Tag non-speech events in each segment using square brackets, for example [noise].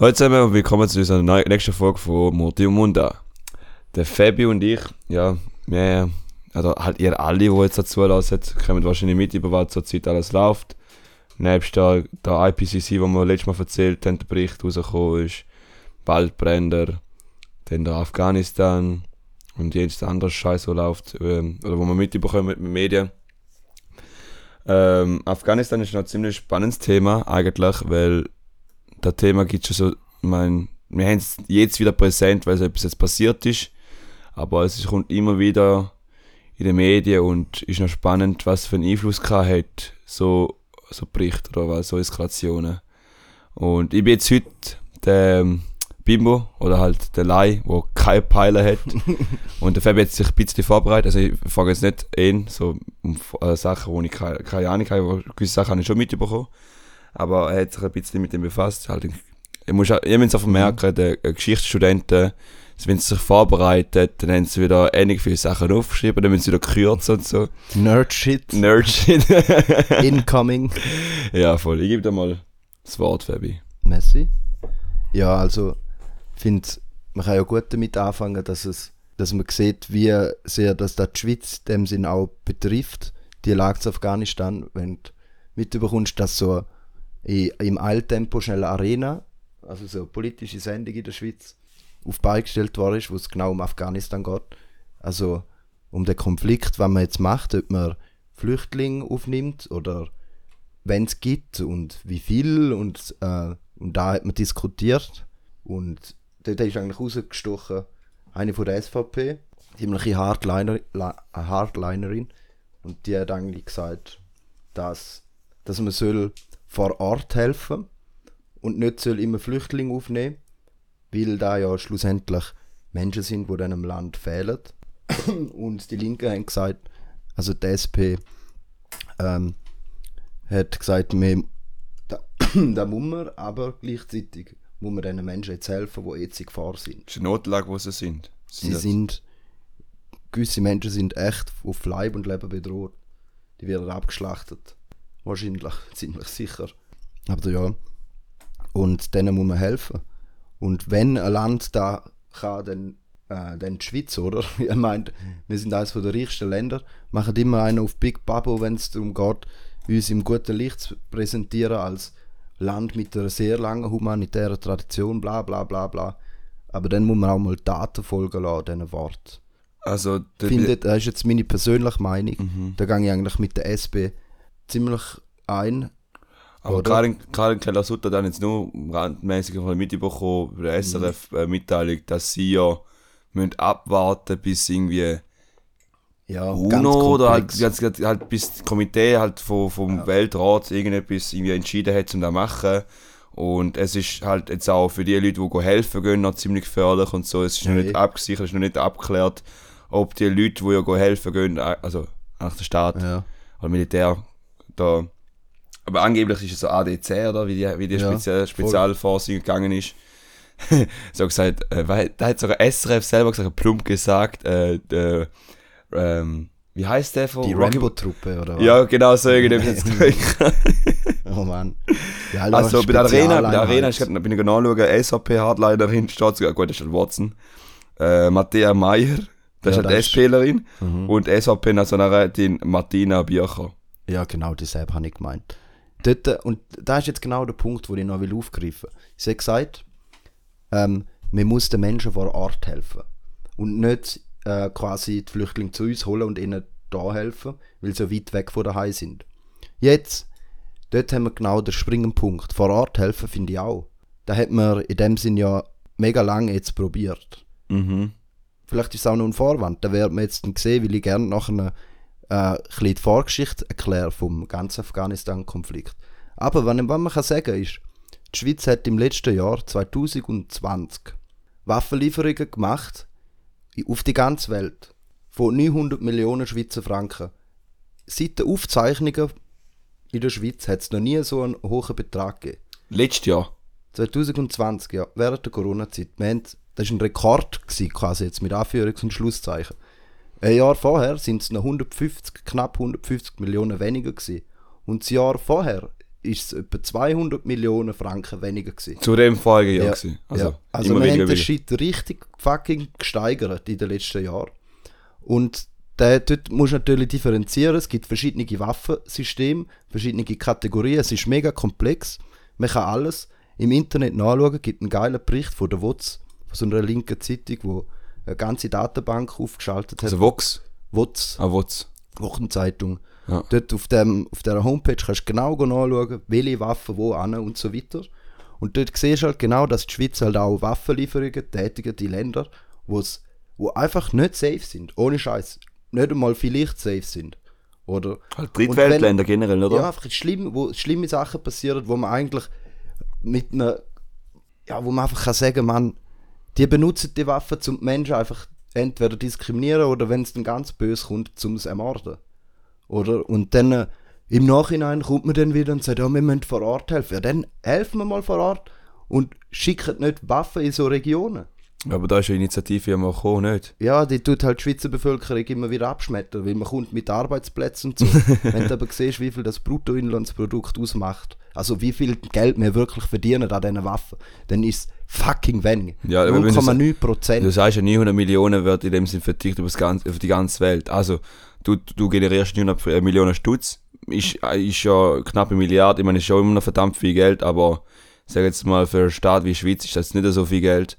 Hallo zusammen und willkommen zu unserer nächsten Folge von Murti und Munda. Der Fabi und ich, ja, wir, also halt ihr alle, die jetzt dazu lassen, kommen wahrscheinlich mit, über was zurzeit alles läuft. Nebst der, der IPCC, wo wir letztes Mal erzählt haben, der Bericht rausgekommen ist, Waldbränder, dann der Afghanistan und jedes andere Scheiß, wo läuft, ähm, oder wo man mitbekommen mit den Medien. Ähm, Afghanistan ist noch ein ziemlich spannendes Thema eigentlich, weil das Thema gibt schon so, ich mein, wir haben es jetzt wieder präsent, weil so etwas jetzt passiert ist, aber es kommt immer wieder in den Medien und ist noch spannend, was für einen Einfluss hat, so, so Berichte oder was, so Eskalationen. Und ich bin jetzt heute der ähm, Bimbo oder halt der Lai, der keine Pfeile hat. [laughs] und der Fabi hat sich ein bisschen vorbereitet. Also ich frage jetzt nicht ihn, so um äh, Sachen, wo ich keine, keine Ahnung habe, gewisse Sachen habe ich schon mitbekommen. Aber er hat sich ein bisschen mit dem befasst. Halt, ich muss auch, ihr müsst auch merken, äh, Geschichtsstudenten, wenn sie sich vorbereiten, dann haben sie wieder ähnlich viele Sachen aufgeschrieben, dann müssen sie wieder kürzen und so. Nerdshit. Nerdshit. [laughs] Incoming. ja, voll. Ich gebe dir mal das Wort, Fabi. Messi. Ja, also, ich finde, man kann ja gut damit anfangen, dass, es, dass man sieht, wie sehr das da die Schweiz in dem Sinn auch betrifft. Die Lage zu Afghanistan, wenn du mitbekommst, dass so im Eiltempo schnell Arena, also so eine politische Sendung in der Schweiz, auf die Beine gestellt worden ist, wo es genau um Afghanistan geht. Also um den Konflikt, was man jetzt macht, ob man Flüchtlinge aufnimmt oder wenn es gibt und wie viel und, äh, und da hat man diskutiert und dort ist eigentlich rausgestochen eine von der SVP, ziemliche Hardliner, Hardlinerin und die hat eigentlich gesagt, dass, dass man soll vor Ort helfen und nicht soll immer Flüchtlinge aufnehmen, weil da ja schlussendlich Menschen sind, die diesem Land fehlen. [coughs] und die Linken haben gesagt, also die SP ähm, hat gesagt, wir, da, [coughs] da muss man, aber gleichzeitig muss man diesen Menschen jetzt helfen, die jetzt in Gefahr sind. Das ist eine Notlage, wo sie sind. Sie das- sind, gewisse Menschen sind echt auf Leib und Leben bedroht. Die werden abgeschlachtet. Wahrscheinlich, [laughs] ziemlich sicher. Aber ja. Und denen muss man helfen. Und wenn ein Land da kann, dann, äh, dann die Schweiz, oder? [laughs] Ich meine, wir sind eines der reichsten Länder, machen immer einen auf Big Babo, wenn es darum geht, uns im guten Licht zu präsentieren als Land mit einer sehr langen humanitären Tradition, bla bla bla bla. Aber dann muss man auch mal Daten folgen lassen, diesen Wort. Also, der, Finde, das ist jetzt meine persönliche Meinung. Mhm. Da gehe ich eigentlich mit der SP ziemlich ein. Aber Oder? Karin, Karin Keller-Sutter hat jetzt nur randmäßig von der mitbekommen, bei der SRF-Mitteilung, dass sie ja müssen abwarten bis irgendwie Ja, UNO oder halt, halt, halt bis das Komitee halt vom, vom Weltrat irgendetwas irgendwie entschieden hat, um das zu machen. Und es ist halt jetzt auch für die Leute, die helfen gehen, noch ziemlich gefährlich und so. Es ist noch Nee. nicht abgesichert, es ist noch nicht abgeklärt, ob die Leute, die ja helfen gehen, also nach der Staat Ja. oder Militär, da. Aber angeblich ist es so ADC, oder? Wie die, wie die Ja, Spezialforschung gegangen ist. [laughs] so gesagt, äh, weil, da hat sogar SRF selber gesagt, plump gesagt, äh, der, ähm, wie heißt der von Die Rambo-Truppe, oder was? Ja, genau so irgendetwas. [laughs] [laughs] Oh Mann. Ja, also bei der Arena, bei der. Arena ist, grad- bin ich nachschauen, SAP-Hardlinerin steht sogar, gut, das ist halt Watson. Äh, Matthäa Meyer, das Ja, ist halt SPlerin. Mhm. Und SAP-Nationalrätin Martina Bircher. Ja, genau, dasselbe habe ich gemeint. Dort, äh, und da ist jetzt genau der Punkt, den ich noch will aufgreifen will. Sie hat gesagt, ähm, man muss den Menschen vor Ort helfen. Und nicht äh, quasi die Flüchtlinge zu uns holen und ihnen da helfen, weil sie so weit weg von daheim sind. Jetzt, dort haben wir genau den springenden Punkt. Vor Ort helfen finde ich auch. Da hat man in dem Sinn ja mega lange jetzt probiert. Mhm. Vielleicht ist es auch noch ein Vorwand. Da werden wir jetzt sehen, weil ich gerne nachher äh, die Vorgeschichte erkläre vom ganzen Afghanistan-Konflikt. Aber was, was man kann sagen ist, die Schweiz hat im letzten Jahr 2020 Waffenlieferungen gemacht auf die ganze Welt von 900 Millionen Schweizer Franken. Seit den Aufzeichnungen in der Schweiz hat es noch nie so einen hohen Betrag gegeben. Letztes Jahr. 2020, ja, während der Corona-Zeit. Das war ein Rekord, gewesen, quasi jetzt mit Anführungs- und Schlusszeichen. Ein Jahr vorher sind es noch 150, knapp 150 Millionen weniger gewesen. Und das Jahr vorher ist es etwa 200 Millionen Franken weniger gewesen. Zu dem Folgejahr Ja, gewesen. Also, ja. also immer wir haben den. Shit richtig fucking gesteigert in den letzten Jahren. Und der, dort musst du natürlich differenzieren. Es gibt verschiedene Waffensysteme, verschiedene Kategorien. Es ist mega komplex. Man kann alles im Internet nachschauen. Es gibt einen geilen Bericht von der WOTS, von so einer linken Zeitung, wo eine ganze Datenbank aufgeschaltet hat. Also Vox. WOTS, Ah, Vox. Wochenzeitung. Ja. Dort auf, dem, auf dieser Homepage kannst du genau nachschauen, welche Waffen wo an und so weiter. Und dort siehst du halt genau, dass die Schweiz halt auch Waffenlieferungen tätigt in Länder, wo's, wo einfach nicht safe sind. Ohne Scheiß. Nicht einmal vielleicht safe sind. Oder? Halt Drittweltländer generell, oder? Ja, einfach schlimm, wo schlimme Sachen passieren, wo man eigentlich mit einer, ja, wo man einfach kann sagen, man, die benutzen die Waffen, um die Menschen einfach entweder diskriminieren oder wenn es dann ganz böse kommt, zum es ermorden. Oder? Und dann äh, im Nachhinein kommt man dann wieder und sagt, ja, wir müssen vor Ort helfen. Ja, dann helfen wir mal vor Ort und schicken nicht Waffen in so Regionen. Aber da ist eine Initiative ja mal gekommen, nicht? Ja, die tut halt die Schweizer Bevölkerung immer wieder abschmettern, weil man kommt mit Arbeitsplätzen so. [laughs] Wenn du aber siehst, wie viel das Bruttoinlandsprodukt ausmacht, also wie viel Geld wir wirklich verdienen an diesen Waffen, dann ist es fucking wenig. Ja, aber wenn du 0,9 Prozent. Du sagst ja, 900 Millionen wird in dem Sinn vertickt über, über die ganze Welt. Also, du, du generierst 900 Millionen Stutz, ist, ist ja knapp eine Milliarde, ich meine, ist schon immer noch verdammt viel Geld, aber sag jetzt mal, für einen Staat wie Schweiz ist das nicht so viel Geld.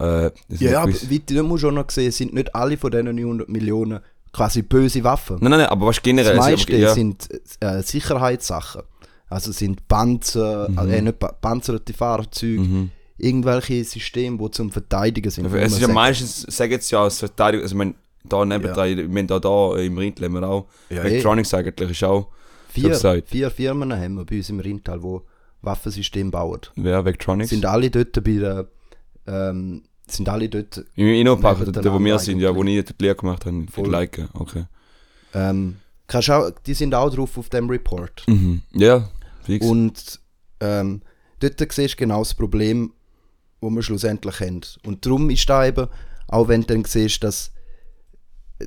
Äh, Ja, ja, aber wie du musst auch noch sehen, sind nicht alle von diesen 900 Millionen quasi böse Waffen. Nein, nein, nein, aber was generell... Das also, meiste ja, sind äh, Sicherheitssachen. Also sind Panzer, Mhm. äh, nicht pa panzerte Fahrzeuge, irgendwelche Systeme, die zum Verteidigen sind. es ist ja meistens, sag jetzt ja, als Verteidigung, also ich meine, da neben Ja. da, ich meine, da, da im Rindl haben wir auch, Ja, Electronics eigentlich ist auch, vier, vier Firmen haben wir bei uns im Rintal, die Waffensysteme bauen. wer, Vectronics? Sind alle dort bei der, ähm, sind alle dort, Im Innopark, da wo wir sind, ja, wo ich die Lehre gemacht habe, für die Like, okay. ähm, kannst auch, die sind auch drauf auf dem Report. Mhm. Ja, fix. Und ähm, dort siehst du genau das Problem, wo wir schlussendlich haben. Und darum ist da eben, auch wenn du dann siehst, dass,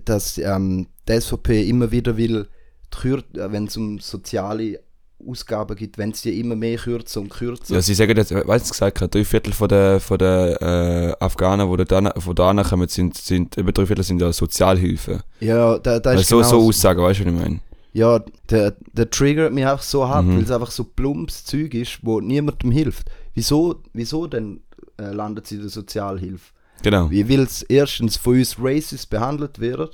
dass ähm, die SVP immer wieder will, äh, wenn es um soziale Ausgaben gibt, wenn es die immer mehr kürzen und kürzen. Ja, sie sagen jetzt, weißt du gesagt, drei Viertel von der, von der äh, Afghanen, die da, von da kommen, sind, sind, über drei Viertel sind ja Sozialhilfe. Ja, da, da Also ist so, genau so Aussagen, weißt du, was ich meine? Ja, der, der triggert mich einfach so hart, Mhm. weil es einfach so plumpes Zeug ist, wo niemandem hilft. Wieso, wieso denn äh, landet sie in der Sozialhilfe? Genau. Wie will es erstens von uns racist behandelt werden,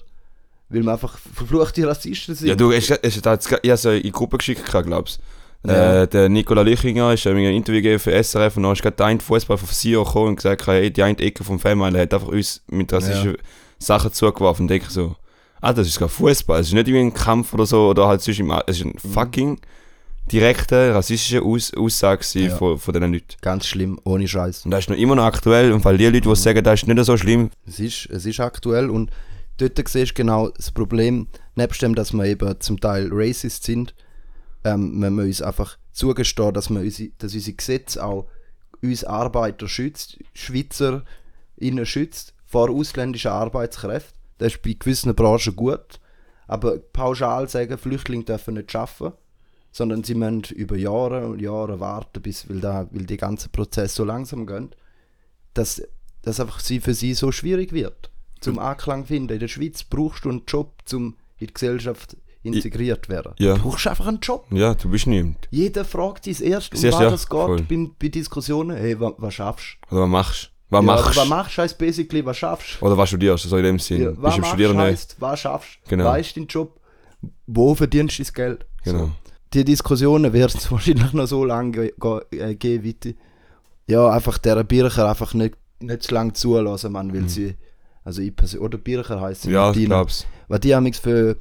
weil wir einfach verfluchte Rassisten sind? Ja, du, es, es, da hat's, ich habe in die Gruppe geschickt, glaubst du. Ja. Äh, der Nicola Lüchinger ist ein Interview gegeben für SRF und dann ist gerade ein Fußball von CEO gekommen und gesagt, hey, die eine Ecke vom Fanmeile hat einfach uns mit rassistischen Sachen zugeworfen. Und denke so, ah, das ist gar Fußball, es ist nicht irgendwie ein Kampf oder so, oder halt sonst im, es ist ein fucking direkte rassistische Aus, Aussage Ja. von, von diesen Leuten. Ganz schlimm, ohne Scheiß. Und das ist noch immer noch aktuell und weil die Leute, die sagen, das ist nicht so schlimm, Es ist, es ist aktuell und dort siehst du genau das Problem, nebst dem, dass wir eben zum Teil racist sind, ähm, wir müssen uns einfach zugestehen, dass, wir unsere, dass unsere Gesetze auch uns Arbeiter schützt, Schweizer innen schützt vor ausländischen Arbeitskräften. Das ist bei gewissen Branchen gut, aber pauschal sagen, Flüchtlinge dürfen nicht arbeiten, sondern sie müssen über Jahre und Jahre warten, bis, weil, da, weil die ganzen Prozesse so langsam gehen, dass das einfach sie für sie so schwierig wird. Zum Anklang finden. In der Schweiz brauchst du einen Job, um in die Gesellschaft integriert zu werden. Ja. Du brauchst einfach einen Job. ja, du bist niemand. Jeder fragt sich erst, um was du, ja, es geht beim, bei Diskussionen. Hey, wa, was schaffst Oder was machst du? Was du? machst du? was machst du heißt basically, was schaffst du? Oder was studierst du, so in dem Sinn. Ja, was du machst Studieren was schaffst du? Genau. Weißt du deinen Job? Wo verdienst du das Geld? Genau. So. Die Diskussionen werden es [laughs] wahrscheinlich noch so lange ge ge äh, geben, wie die, ja, einfach der Bircher einfach nicht, nicht zu lange zulassen, man, weil sie, also ich persönlich, oder Bircher heisst sie. Ja, ich glaub's. was die haben für,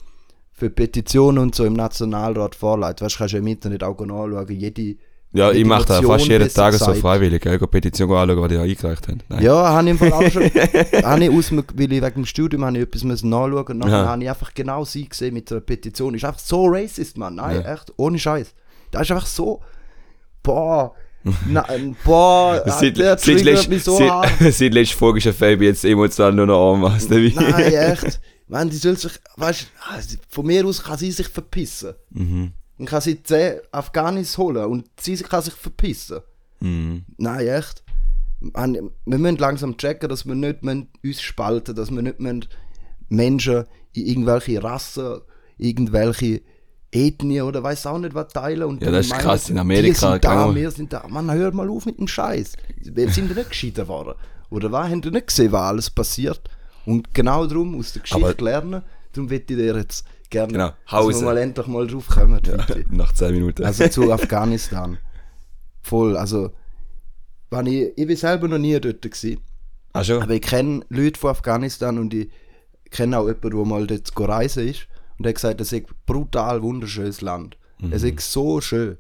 für Petitionen und so im Nationalrat vorleitet. Weißt du, kannst du im Internet auch nachschauen, jede Ja, ich mache da Motion fast jeden Tag so freiwillig? Ich gehe Petition anschauen, was die eingereicht haben. Nein. Ja, habe ich im Fall auch schon. [laughs] habe ich aus, weil ich wegen dem Studium habe ich etwas müssen nachschauen und dann Ja. habe ich einfach genau sie gesehen mit einer Petition. Ist einfach so racist, Mann. Nein, Ja. echt, ohne Scheiß. Das ist einfach so. Boah. Nein, boah, [laughs] Seit, der seit, triggert mich so seit, hart. seit letzter Folge ist der Fabi jetzt emotional nur noch arm, weißt du? Nein, [laughs] echt. Man, die soll sich, weißt du, von mir aus kann sie sich verpissen. Mhm. und kann sie 10 Afghanis holen und sie kann sich verpissen. Mhm. Nein, echt. Man, wir müssen langsam checken, dass wir nicht uns spalten dass wir nicht Menschen in irgendwelche Rassen, irgendwelche Ethnien oder weiß auch nicht was teilen. Und Ja, das ist meinen, krass, in Amerika sind da, genau. wir sind da. Mann, hör mal auf mit dem Scheiß. Wir sind nicht gescheiter geworden. Oder was? Haben nicht gesehen, was alles passiert? Und genau darum, aus der Geschichte Aber- lernen, darum würde ich dir jetzt gerne, Genau, dass Hause. wir mal endlich mal drauf kommen. bitte. [laughs] Nach 10 Minuten. Also zu Afghanistan. Voll, also, wenn ich, ich bin selber noch nie dort gewesen, ah, schon? aber ich kenne Leute von Afghanistan und ich kenne auch jemanden, der mal dort reisen ist und der hat gesagt, es ist ein brutal wunderschönes Land. Es ist so schön.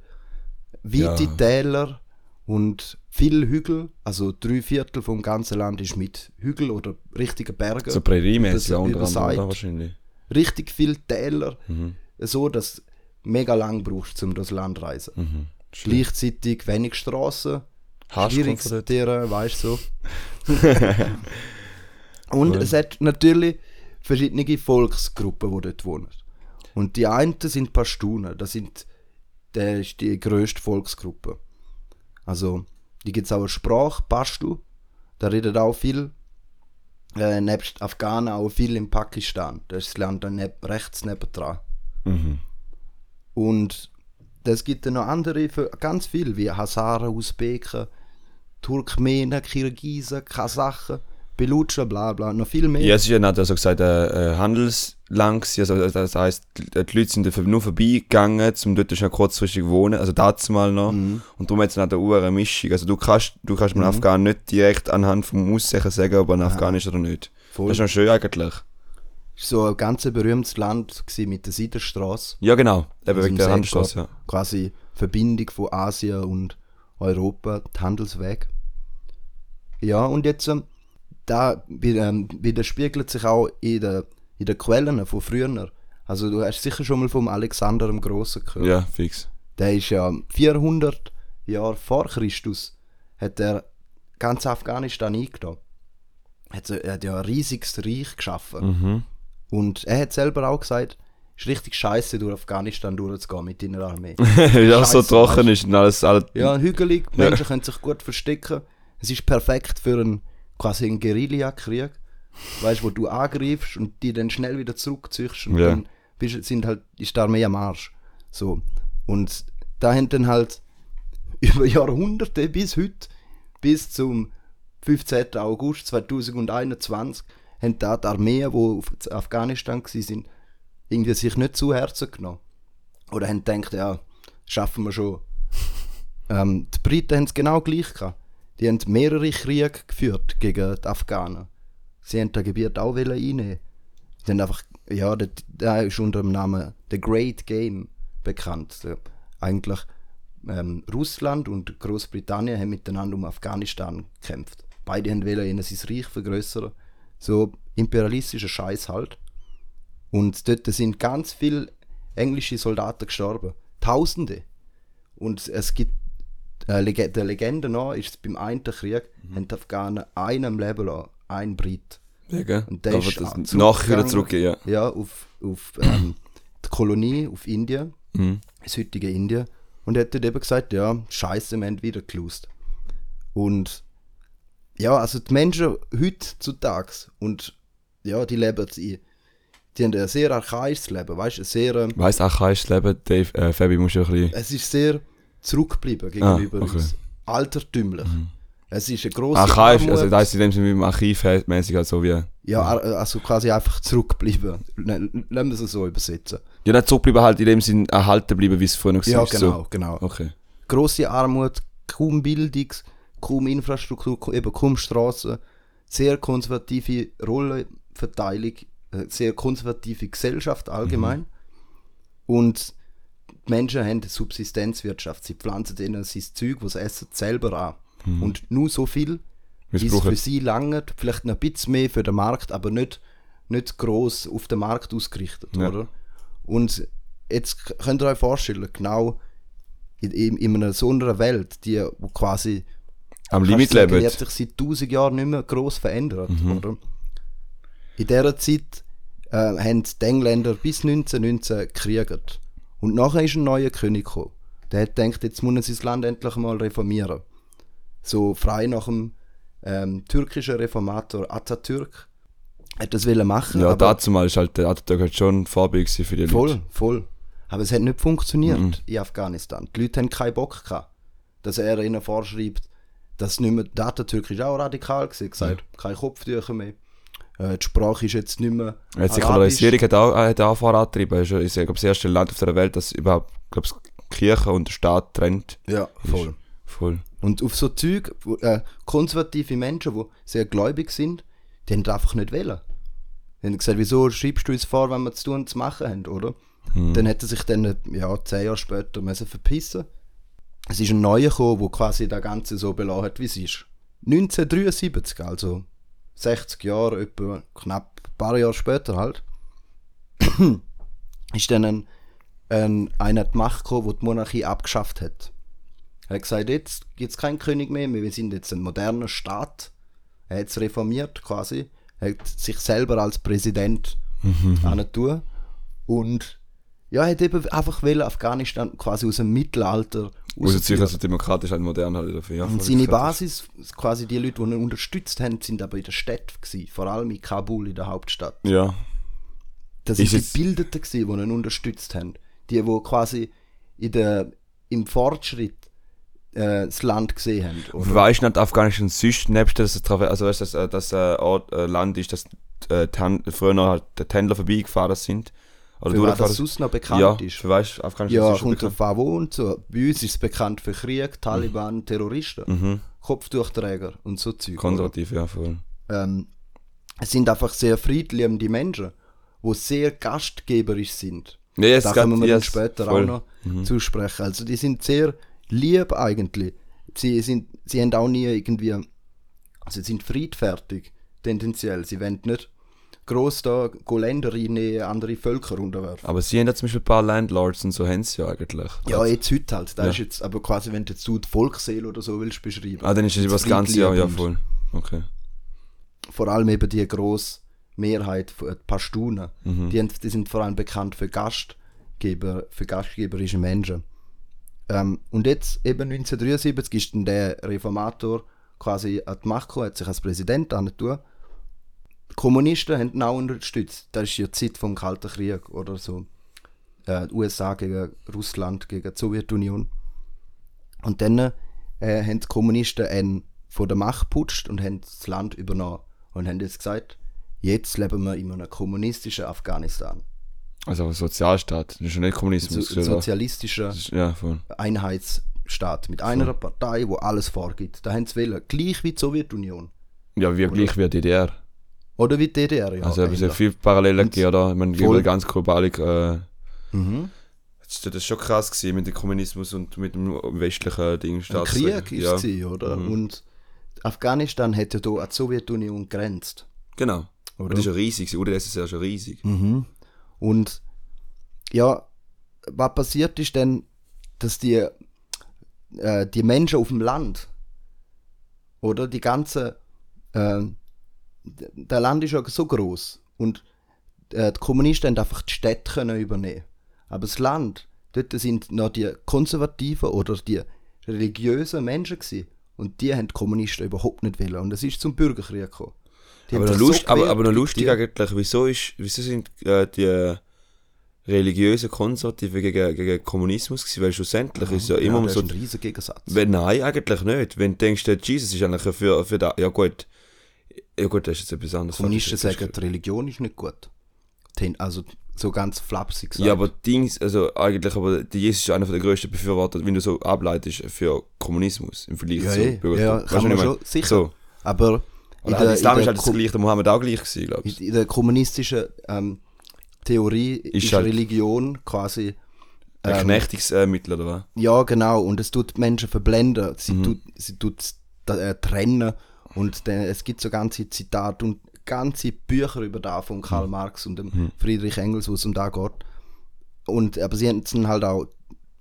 Weite Ja. Täler und viele Hügel, also drei Viertel vom ganzen Land ist mit Hügel oder richtigen Bergen. so Prärie-mäßig Über- unter anderem? Wahrscheinlich. Richtig viele Täler, Mhm. so dass du mega lang brauchst, um das Land zu reisen. Mhm. Gleichzeitig wenig Straßen, schwieriges. Terrain, weißt du so. [laughs] Und es hat natürlich verschiedene Volksgruppen, die dort wohnen. Und die einen sind Pashtunen, das sind das ist die grösste Volksgruppe. Also, die gibt es auch eine Sprache, Pashtu, da redet auch viel, äh, nebst Afghanen auch viel in Pakistan. Das ist das Land dann neb rechts nebendran. Mhm. Und das gibt dann noch andere, für ganz viel, wie Hazaren, Usbeken, Turkmenen, Kirgisen, Kasachen, Belutschen, bla bla, noch viel mehr. Ja, es ist ja nicht also gesagt, äh, äh, Handelsland gewesen, also das heisst, die Leute sind nur vorbeigegangen, um dort schon kurzfristig wohnen, also dazu mal noch. Mhm. Und darum hat es nicht eine Mischung. Also du kannst, du kannst einem Afghanen nicht direkt anhand vom Aussehen sagen, ob er ein Afghan ist oder nicht. Voll. Das ist schon schön eigentlich. So ein ganz berühmtes Land mit der Seidenstraße. Ja genau, eben Also wegen der. Handelsstraße, ja. Quasi Verbindung von Asien und Europa, der Handelsweg. Ja, und jetzt, ähm, da ähm, widerspiegelt sich auch in den in den Quellen von früher. Also du hast sicher schon mal vom Alexander dem Großen gehört. Ja, fix. Der ist ja 400 Jahre vor Christus hat er ganz Afghanistan eingenommen. Hat, er hat ja ein riesiges Reich geschaffen. Mhm. Und er hat selber auch gesagt, es ist richtig scheiße, durch Afghanistan durchzugehen mit deiner Armee. [laughs] Es so trocken ist und alles, alles ja, hügelig, Menschen können sich gut verstecken. Es ist perfekt für einen, quasi einen Guerillakrieg. Weißt wo du angreifst und die dann schnell wieder zurückziehst und Ja. dann bist, sind halt, ist die Armee am Arsch. So. Und da haben dann halt [laughs] über Jahrhunderte bis heute, bis zum 15. August 2021, haben da die Armeen, die auf Afghanistan waren, irgendwie sich nicht zu Herzen genommen. Oder haben gedacht, ja, schaffen wir schon. Ähm, die Briten haben es genau gleich gehabt. Die haben mehrere Kriege geführt gegen die Afghanen. Sie haben das Gebiet auch einnehmen. Sie haben einfach, ja, der, ist unter dem Namen The Great Game bekannt. Eigentlich ähm, Russland und Großbritannien haben miteinander um Afghanistan gekämpft. Beide haben wollen sein Reich vergrößern. So imperialistischer Scheiß halt. Und dort sind ganz viele englische Soldaten gestorben. Tausende. Und es gibt der Legende nach, ist es beim einen Krieg, haben die Afghanen einem Leben lassen, ein Brit. wegen. Und der Aber ist das nachher zurückgehen, ja. Ja, auf, auf ähm, die Kolonie, auf Indien, Mhm. das heutige Indien. Und er hat dort eben gesagt, ja, scheiße, wir haben wieder gelost. Und ja, also die Menschen heutzutage und ja, die leben in, die haben ein sehr archaisches Leben, weißt du, sehr, ähm, Weißt du, archaisches Leben, Dave, äh, Fabi, musst du ein bisschen... es ist sehr zurückgeblieben gegenüber Ah, okay. Mhm. uns. Altertümlich. Es ist eine grosse Archaisch, also Armut. das heisst in dem Sinne wie im Archiv mäßig halt so wie... Ja, also quasi einfach zurückgeblieben. L- Lassen wir es so übersetzen. Ja, nicht zurückbleiben halt in dem Sinn erhalten bleiben, wie es früher noch Ja, war. genau, So. genau. Okay. Grosse Armut, kaum Bildung, kaum Infrastruktur, eben kaum Straßen, sehr konservative Rollenverteilung, äh, sehr konservative Gesellschaft allgemein. Und die Menschen haben eine Subsistenzwirtschaft. Sie pflanzen ihnen sein Zeug, was sie essen, selber an. Und nur so viel, Wie es für sie langt, vielleicht noch ein bisschen mehr für den Markt, aber nicht, nicht gross auf den Markt ausgerichtet, Ja. oder? Und jetzt könnt ihr euch vorstellen, genau in, in, in einer so einer Welt, die wo quasi Am Limit sagen, die hat sich seit tausend Jahren nicht mehr gross verändert, Mhm. oder? In dieser Zeit äh, haben die Engländer bis 1919 gekriegt. Und nachher ist ein neuer König gekommen. Der hat gedacht, jetzt muss er sein Land endlich mal reformieren. So frei nach dem ähm, türkischen Reformator Atatürk hat das wollen machen. Ja, dazu mal ist halt der Atatürk halt schon ein Vorbild für die voll, Leute. voll. Aber es hat nicht funktioniert Mhm. in Afghanistan. Die Leute haben keinen Bock gehabt, dass er ihnen vorschreibt, dass nicht mehr, der Atatürk ist auch radikal gewesen, gesagt, kein Kopftücher mehr. Äh, die Sprache ist jetzt nicht mehr Ja, Die. Säkularisierung hat auch, hat auch vorangetrieben. Es ist, glaube das erste Land auf der Welt, das überhaupt glaub, Kirche und der Staat trennt. Ja, voll. Voll. Und auf so Zeug, äh, konservative Menschen, die sehr gläubig sind, die haben einfach nicht wollen. Die haben gesagt, wieso schreibst du uns vor, wenn wir zu tun und zu machen haben, oder? Dann hätte sich dann, ja, zehn Jahre später müssen verpissen Es ist ein neuer gekommen, der quasi das Ganze so belassen hat, wie es ist. 1973, also 60 Jahre, etwa knapp ein paar Jahre später halt, [coughs] ist dann ein, ein, einer die Macht gekommen, der die Monarchie abgeschafft hat. Er hat gesagt, jetzt gibt es keinen König mehr, wir sind jetzt ein moderner Staat. Er hat es reformiert quasi. Er hat sich selber als Präsident mhm. Und ja, er hat eben einfach wollen, Afghanistan quasi aus dem Mittelalter Rausziehen, also demokratisch halt modern halt dafür. Ja, und seine. Basis, quasi die Leute, die ihn unterstützt haben, sind aber in der Stadt gewesen, vor allem in Kabul, in der Hauptstadt. Ja. Das sind die Bildeten gewesen, die ihn unterstützt haben. Die, die quasi in der, im Fortschritt äh, das Land gesehen haben. Oder? Weißt du nicht, Afghanistan sonst, nebst dass es also weißt, dass äh, das äh, Ort, äh, Land ist, dass äh, früher noch halt die Händler vorbeigefahren sind? Oder Für durchgefahren das sonst noch bekannt Ja, ist. für weißt Afghanistan Ja, ist schon kommt drauf an, wo und so. Bei uns ist es bekannt für Krieg, Taliban, Terroristen, Mhm. Kopftuchträger und so Zeug. oder? Konservativ, ja, voll. ähm, es sind einfach sehr friedliebende Menschen, die sehr gastgeberisch sind. Ja, jetzt da können wir dann yes, später voll. auch noch zusprechen. Also die sind sehr lieb eigentlich. Sie, sind, sie haben auch nie irgendwie, also sie sind friedfertig, tendenziell. Sie wollen nicht gross da Länder reinnehmen, andere Völker unterwerfen. Aber sie haben ja zum Beispiel ein paar Landlords und so haben sie ja eigentlich. Ja, jetzt heute halt. Das Ja. ist jetzt, aber quasi, wenn du jetzt so die Volksseele oder so willst beschreiben. Ah, dann ist es über das ganze Jahr, ja, voll. Okay. vor allem eben die grosse Mehrheit von den Pashtunen, Mhm. die, haben- die sind vor allem bekannt für Gastgeber, für gastgeberische Menschen. Ähm, und jetzt, eben 1973, ist dann der Reformator quasi an die Macht gekommen, hat sich als Präsident angetan. Die Kommunisten haben ihn auch unterstützt. Das ist ja die Zeit vom Kalten Krieg oder so. Äh, die USA gegen Russland, gegen die Sowjetunion. Und dann äh, haben die Kommunisten einen von der Macht geputscht und haben das Land übernommen. Und haben jetzt gesagt, jetzt leben wir in einem kommunistischen Afghanistan. Also ein Sozialstaat, das ist schon nicht So, Kommunismus. ein oder? sozialistischer Ja, voll. Einheitsstaat mit einer Partei, wo alles vorgibt. Da haben sie wollen. Gleich wie die Sowjetunion. Ja, wie gleich wie die DDR. Oder wie DDR, ja. also, es hat viele Parallelen gegeben, oder? Ich meine, Voll. ganz globalik. Äh, Mhm. das ist schon krass gewesen mit dem Kommunismus und mit dem westlichen Ding. Ein Krieg ist ja. es, gewesen, oder? Mhm. Und Afghanistan hätte hier an die Sowjetunion grenzt. Genau. Oder? Das ist ja riesig. Oder das ist ja schon riesig. Mhm. Und ja, was passiert ist dann, dass die, äh, die Menschen auf dem Land oder die ganze, äh, der Land ist ja so groß und äh, die Kommunisten haben einfach die Städte können übernehmen. Aber das Land, dort sind noch die konservativen oder die religiösen Menschen gewesen. Und die haben die Kommunisten überhaupt nicht wollen. Und es ist zum Bürgerkrieg gekommen. Aber noch, lust, aber, gewehrt aber noch lustig die- eigentlich, wieso, ist, wieso sind äh, die religiösen Konservativen gegen, gegen Kommunismus gewesen? Weil schlussendlich ist ja immer das so... ist ein riesiger Gegensatz. Wenn, nein, eigentlich nicht. Wenn du denkst, Jesus ist eigentlich für, für da, ja gut, ja gut, das ist jetzt etwas anderes. Kommunisten ist- sagen, die Religion ist nicht gut. Also so ganz flapsig gesagt. Ja, aber Dings, also eigentlich, aber der Jesus ist einer der grössten Befürworter, wenn du so ableitest, für Kommunismus im Vergleich ja, zu eh, Bürgertum. ja, kann man schon, sicher. So. Aber in der, Islam in, ist halt das gleiche, der Mohammed auch gleich gewesen, glaube ich. in der kommunistischen ähm, Theorie ist, halt- Religion quasi Ein ähm, Knechtungsmittel, oder was? Ja, genau. Und es tut Menschen verblenden. Sie Mhm. tut, sie tut äh, trennen. Und dann, es gibt so ganze Zitate und ganze Bücher über da von Karl Mhm. Marx und dem Friedrich Engels, wo es um da geht. Und, aber sie haben es halt auch,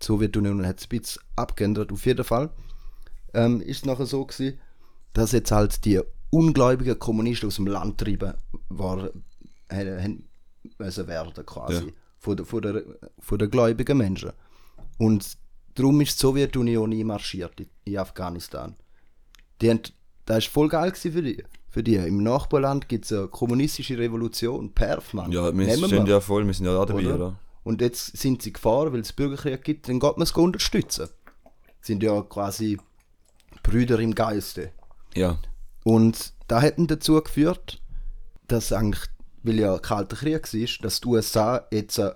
die Sowjetunion hat es ein bisschen abgeändert. Auf jeden Fall ähm, ist es nachher so gewesen, dass jetzt halt die ungläubigen Kommunisten aus dem Land treiben war, haben, müssen werden quasi. Ja. von der, von der, von der gläubigen Menschen. Und darum ist die Sowjetunion einmarschiert in, in Afghanistan. Die haben, das war voll geil für die. Für die. Im Nachbarland gibt es eine kommunistische Revolution. Perf, Mann. Ja, wir Nehmen sind ja voll, wir sind ja auch dabei, Oder? oder? Und jetzt sind sie gefahren, weil es Bürgerkrieg gibt, dann geht man es unterstützen. Sind ja quasi Brüder im Geiste. Ja. Und da hätten dazu geführt, dass eigentlich, weil ja Kalter Krieg war, dass die USA jetzt äh,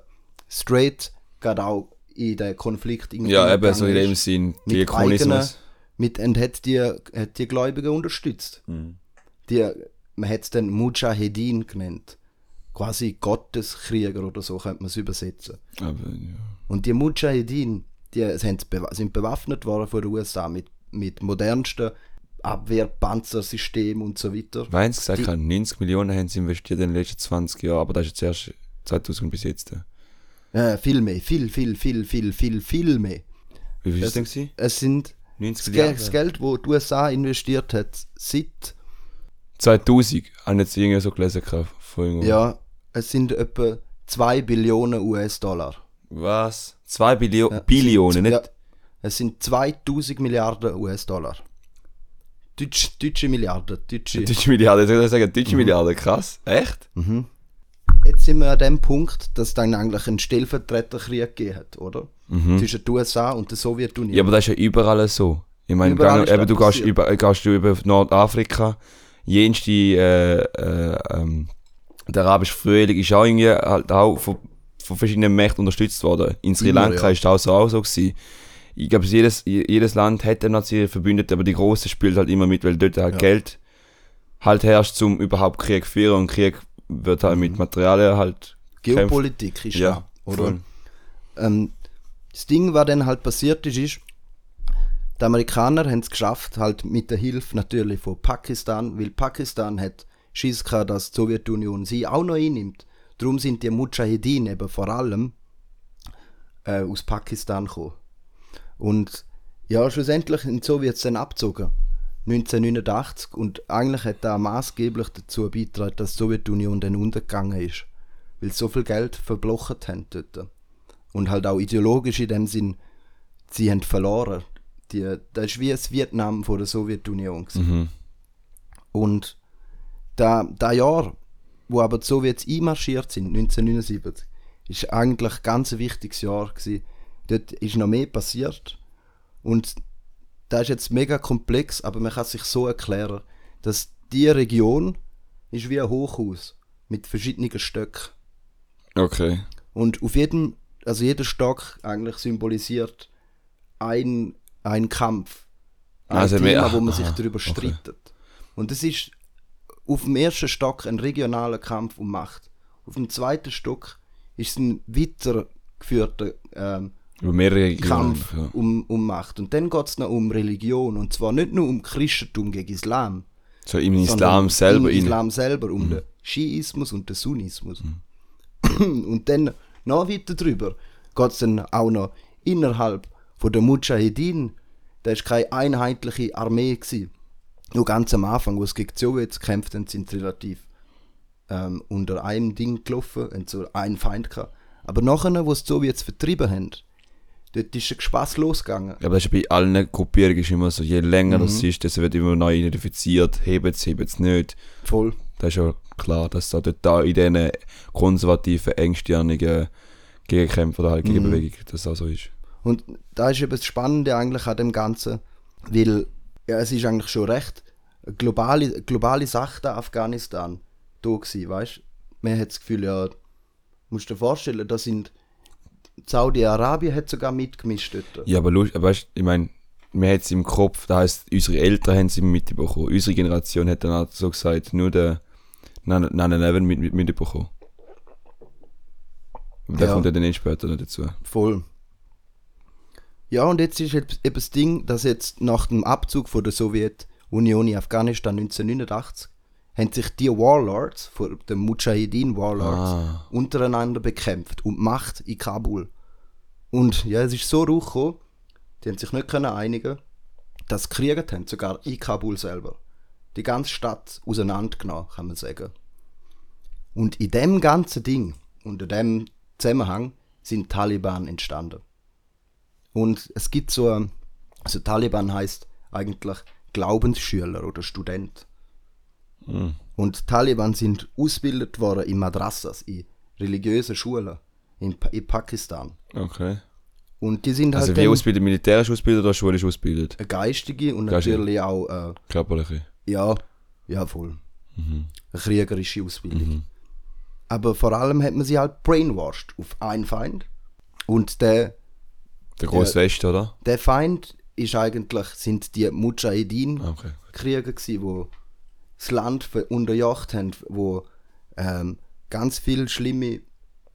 straight gerade auch in den Konflikt irgendwie Ja, eben so in dem. Sinn, Kommunismus. Mit und hat die, hat die Gläubigen unterstützt. Mhm. Die, man hat es dann Mujahedin genannt. Quasi Gotteskrieger oder so könnte man es übersetzen. Aber, ja. Und die Mujahedin, die sind sind bewaffnet worden von den USA mit, mit modernsten Abwehrpanzersystemen und so weiter. Weins gesagt, haben, 90 Millionen haben sie investiert in den letzten 20 Jahren, aber das ist jetzt erst 2000 bis jetzt. Äh, viel mehr, viel, viel, viel, viel, viel, viel mehr. Wie viel es denn? Es sind 90 das, Geld, Milliarden? das Geld, das die USA investiert hat, seit, 2000, habe ich jetzt irgendwie so gelesen. Von irgendwo. ja, es sind etwa 2 Billionen US-Dollar. Was? 2 Billio Ja, Billionen, nicht? Ja, es sind 2000 Milliarden US-Dollar. Deutsch, deutsche Milliarden, deutsche. [laughs] Deutsche Milliarden, ich würde sagen, deutsche Milliarden, krass. Echt? Mhm. Jetzt sind wir an dem Punkt, dass es dann eigentlich einen Stellvertreterkrieg gegeben hat, oder? Zwischen den USA und der Sowjetunion. Mhm. Ja, aber das ist ja überall so. Ich meine, Überall eben, du gehst über, gehst du über Nordafrika, jenste äh, äh, ähm, der arabische Frühling ist auch irgendwie halt auch von, von verschiedenen Mächten unterstützt worden. In Sri Lanka ja. ist das auch so, auch so gewesen. Ich glaube, jedes, jedes Land hat dann ihre Verbündete, aber die Großen spielt halt immer mit, weil dort halt Ja. Geld halt herrscht, zum überhaupt Krieg zu führen und Krieg wird halt mit Materialien halt Geopolitik ist Ja, oder? Ähm, das Ding, was dann halt passiert ist, ist, die Amerikaner haben es geschafft, halt mit der Hilfe natürlich von Pakistan, weil Pakistan hat Schiss gehabt, dass die Sowjetunion sie auch noch einnimmt. Darum sind die Mujahedin eben vor allem äh, aus Pakistan gekommen. Und ja, schlussendlich sind die Sowjets dann abgezogen. 1989 und eigentlich hat da maßgeblich dazu beigetragen, dass die Sowjetunion dann untergegangen ist. Weil sie so viel Geld verblochen haben dort. Und halt auch ideologisch in dem Sinn, sie haben verloren. Die, das ist wie das Vietnam von der Sowjetunion. Mhm. Und da, da Jahr, wo aber die Sowjets einmarschiert sind, 1979, ist eigentlich ganz ein wichtiges Jahr gewesen. Dort ist noch mehr passiert. Und das ist jetzt mega komplex, aber man kann sich so erklären, dass die Region ist wie ein Hochhaus mit verschiedenen Stöcken. Okay. Und auf jedem, also jeder Stock eigentlich symbolisiert ein, ein Kampf. Ein Also Thema, mehr- wo man sich aha, darüber okay. streitet. Und es ist auf dem ersten Stock ein regionaler Kampf um Macht. Auf dem zweiten Stock ist es ein weitergeführter ähm. Kampf Ja. um, um Macht. Und dann geht es noch um Religion. Und zwar nicht nur um Christentum gegen Islam, So im sondern Islam selber. Im Mhm. Islam selber, um den Schiismus und den Sunnismus. und dann noch weiter drüber geht es dann auch noch innerhalb von der Mujahedin. Da war keine einheitliche Armee. Gewesen. Nur ganz am Anfang, wo es gegen die Sowjets gekämpft haben, sind sie relativ ähm, unter einem Ding gelaufen, haben so einen Feind gehabt. Aber nachher, wo es die Sowjets vertrieben haben, dort ist ein Gespass losgegangen. Ja, aber das ist bei allen Gruppierungen ist immer so, je länger Mhm. das ist, desto wird immer neu identifiziert, hebt es, hebt es nicht. Voll. Das ist ja klar, dass da dort da in diesen konservativen, engstirnigen Gegenkämpfen oder halt Mhm. Gegenbewegung das auch so ist. Und da ist eben das Spannende eigentlich an dem Ganzen, weil ja, es ist eigentlich schon recht globale, globale Sache da Afghanistan da gewesen, weißt? Man hat das Gefühl, ja, musst dir vorstellen, da sind Saudi-Arabien hat sogar mitgemischt dort. Ja, aber lust, aber weißt, ich meine, wir haben es im Kopf, das heisst, unsere Eltern haben es mitbekommen. Unsere Generation hat dann auch so gesagt, nur der 9-11 mit, mit, mitbekommen. Aber der Ja. kommt ja dann eh später noch dazu. Voll. Ja, und jetzt ist eben das Ding, dass jetzt nach dem Abzug von der Sowjetunion in Afghanistan 1989 haben sich die Warlords, von den Mujahedin Warlords, Ah. untereinander bekämpft die Macht in Kabul. Und ja, es ist so rausgekommen, die haben sich nicht können einigen, dass sie gekriegt haben, sogar in Kabul selber. Die ganze Stadt auseinandergenommen, kann man sagen. Und in dem ganzen Ding, unter dem Zusammenhang sind Taliban entstanden. Und es gibt so, also Taliban heißt eigentlich Glaubensschüler oder Student. Mhm. Und Taliban sind ausgebildet worden in Madrasas, in religiösen Schulen in, Pa- in Pakistan. Okay. Und die sind halt Also wie ausbildet? Militärisch ausbildet oder schulisch ausbildet? geistige und Geistige. natürlich auch, äh, Körperliche. Ja, ja voll, Mhm. eine kriegerische Ausbildung. Mhm. Aber vor allem hat man sie halt brainwashed auf einen Feind. Und der, Der große West, oder? der Feind ist eigentlich, sind die Mujahideen Okay. Wo das Land unterjocht haben, wo ähm, ganz viele schlimme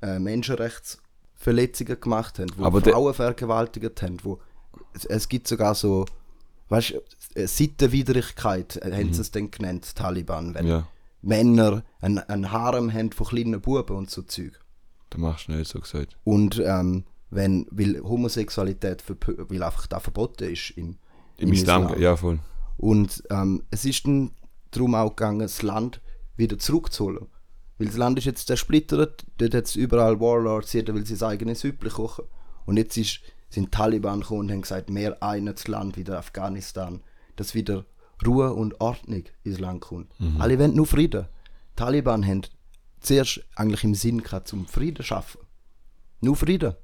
äh, Menschenrechtsverletzungen gemacht haben, wo Aber Frauen vergewaltigt haben, wo es, es gibt sogar so, weißt du, Sittenwidrigkeit äh, haben sie es dann genannt, Taliban, wenn Ja, Männer ein, ein Harem haben von kleinen Buben und so Zeug. da machst du nicht so gesagt. Und ähm, wenn, weil Homosexualität weil einfach da verboten ist im, Im Islam, ja voll. Und ähm, es ist dann darum auch gegangen, das Land wieder zurückzuholen. Weil das Land ist jetzt zersplittert, dort hat es überall Warlords, jeder will sein eigenes Süppli kochen. Und jetzt ist, sind die Taliban gekommen und haben gesagt, mehr ein das Land, wieder Afghanistan, dass wieder Ruhe und Ordnung ins Land kommt. Alle wollen nur Frieden. Die Taliban haben zuerst eigentlich im Sinn gehabt, zum Frieden zu schaffen. Nur Frieden.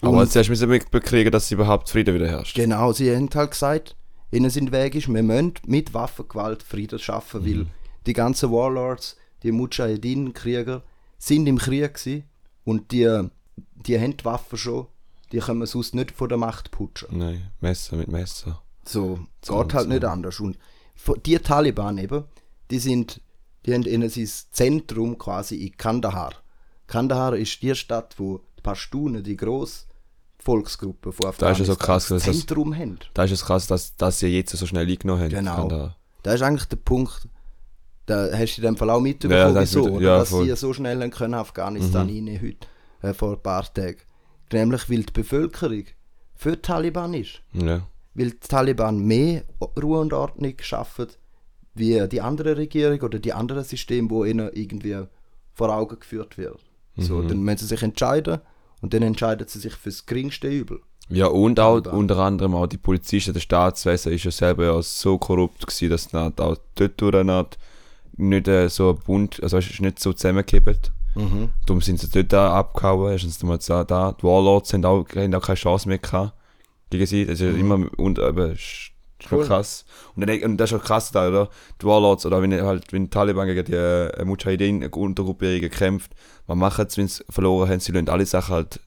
Aber Und- zuerst müssen wir bekriegen, dass überhaupt Frieden wieder herrscht. Genau, sie haben halt gesagt, ihnen sind Weg ist, wir müssen mit Waffengewalt Frieden schaffen, weil die ganzen Warlords, die Mujahedin-Krieger, sind im Krieg gewesen und die, die haben die Waffen schon, die können wir sonst nicht von der Macht putschen. Nein, Messer mit Messer. So, So geht halt nicht anders. Und die Taliban eben, die sind, die haben ihnen sein Zentrum quasi in Kandahar. Kandahar ist die Stadt, wo die Pashtunen, die grosse Volksgruppe von Da ist ja so Afghanistan, krass, das dass das- Zentrum haben. Da ist es krass, dass, dass sie jetzt so schnell eingenommen haben. Genau. Kann da- Das ist eigentlich der Punkt. Da hast du in dem Fall auch Ja, mitbekommen, das wieso, mit- ja, dass voll. sie so schnell können Afghanistan Mhm. rein heute, äh, vor ein paar Tagen. Nämlich, weil die Bevölkerung für die Taliban ist. Ja. Weil die Taliban mehr Ruhe und Ordnung schaffen, wie die andere Regierung oder die anderen Systeme, wo ihnen irgendwie vor Augen geführt wird. So, Mhm. dann müssen sie sich entscheiden und dann entscheiden sie sich für das geringste Übel. Ja, und auch Taliban. unter anderem auch die Polizisten, der Staatswesen ist ja selber ja so korrupt gewesen, dass dann auch dort durch nicht, äh, so Bund, also es ist nicht so zusammengekippt. Mhm. Darum sind sie dort abgehauen, erstens mal da, da. Die Warlords haben auch, haben auch keine Chance mehr gehabt gegen sie, das ist ja immer, und ist schon Voll. krass. Und, dann, und das ist auch krass da, oder? Die Warlords, oder wenn halt, wenn die Taliban gegen die äh, Mujahideen-Untergruppierungen kämpft, was machen sie, wenn sie verloren haben? Sie lassen alle Sachen halt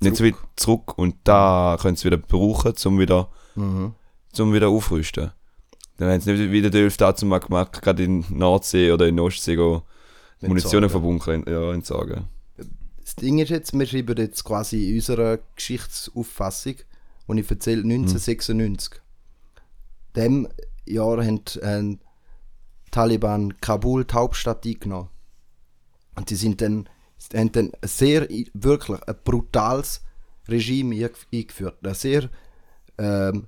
nicht so weit zurück und da können sie wieder brauchen, um wieder, Mhm. zum wieder aufrüsten. Dann haben sie nicht wieder die Elf dazu gemacht, gerade in Nordsee oder in Ostsee go Munition Entsorgen. verbunkern, ja, entsorgen. Das Ding ist jetzt, wir schreiben jetzt quasi in unserer Geschichtsauffassung, und ich erzähle 1996. Dem Jahr haben, die Taliban Kabul, die Hauptstadt, eingenommen. Und die sind dann, haben dann ein sehr, wirklich ein brutales Regime einge- eingeführt. Ein sehr ähm,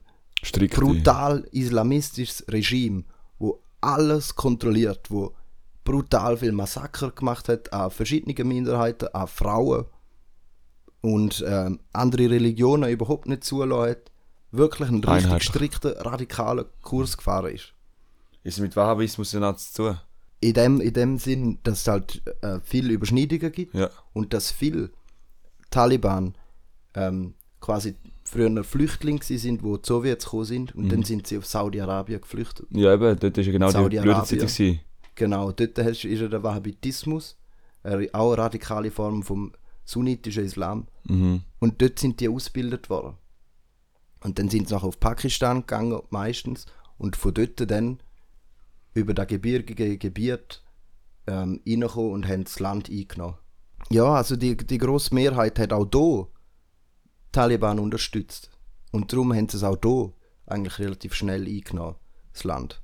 brutal islamistisches Regime, wo alles kontrolliert, wo brutal viel Massaker gemacht hat an verschiedenen Minderheiten, an Frauen und ähm, andere Religionen überhaupt nicht zulassen hat, wirklich einen richtig Einheitlich. strikten, radikalen Kurs gefahren ist. Ist mit Wahhabismus ja nichts zu tun? In dem, in dem Sinn, dass es halt äh, viele Überschneidungen gibt Ja. und dass viele Taliban ähm, quasi früher Flüchtlinge sind, wo die Sowjets gekommen sind und dann sind sie auf Saudi-Arabien geflüchtet. Ja, eben, dort ist ja genau die Saudi-Arabien. Blütezeit. Genau, dort hast- ist ja der Wahhabitismus, äh, auch eine radikale Form vom sunnitischen Islam. Mhm. Und dort sind die ausgebildet worden. Und dann sind sie nachher auf Pakistan gegangen, meistens, und von dort dann über das gebirgige Gebiet ähm, reingekommen und haben das Land eingenommen. Ja, also die, die grosse Mehrheit hat auch hier Taliban unterstützt. Und darum haben sie es auch hier eigentlich relativ schnell eingenommen, das Land.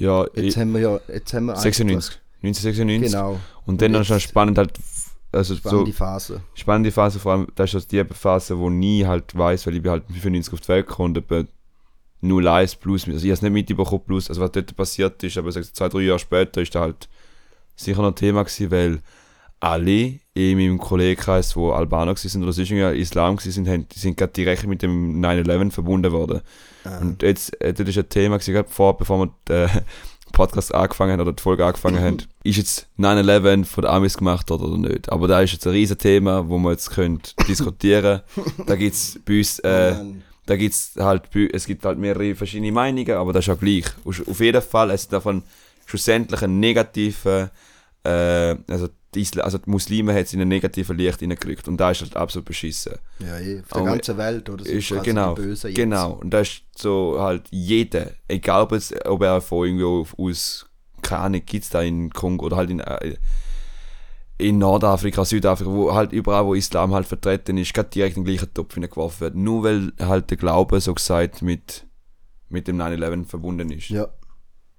Ja, Jetzt ich, haben wir ja, jetzt haben wir 96. 1996. Genau. Und dann ist schon jetzt- spannend halt, also Spannende so Phase. spannende Phase, vor allem, das ist also die Phase, wo nie halt weiß, weil ich bin halt mit 95 auf die Welt gekommen und etwa 01 plus, also ich habe es nicht mitbekommen plus, also was dort passiert ist, aber ich sag, zwei, drei Jahre später ist da halt sicher noch Thema gewesen, weil alle in meinem Kollegenkreis, die Albaner sind oder sonst Islam sind, haben, die sind gerade direkt mit dem 9-11 verbunden worden. Ah. Und jetzt, äh, das ist ein Thema, gewesen, vor, bevor wir den [laughs] Podcast angefangen haben oder die Folge angefangen haben, ist jetzt 9-11 von den Amis gemacht oder nicht? Aber da ist jetzt ein riesen Thema, wo wir jetzt können [laughs] diskutieren Da gibt es bei uns, äh, Mann. da gibt's halt, es gibt halt mehrere verschiedene Meinungen, aber das ist auch gleich. Auf jeden Fall, es ist davon schlussendlich ein negativer, äh, also die, Isla also die Muslime hat es in ein negatives Licht hineingerückt und da ist halt absolut beschissen. Ja, eh, auf der ganzen Welt, oder? Sind Ist, genau, jetzt. genau. Und da ist so halt jeder, egal ob, es, ob er von irgendwo aus, keine Ahnung, gibt es da in Kongo oder halt in, äh, in Nordafrika, Südafrika, wo halt überall, wo Islam halt vertreten ist, gerade direkt in den gleichen Topf hineingeworfen wird. Nur weil halt der Glaube, so gesagt, mit, mit dem 9-11 verbunden ist. Ja,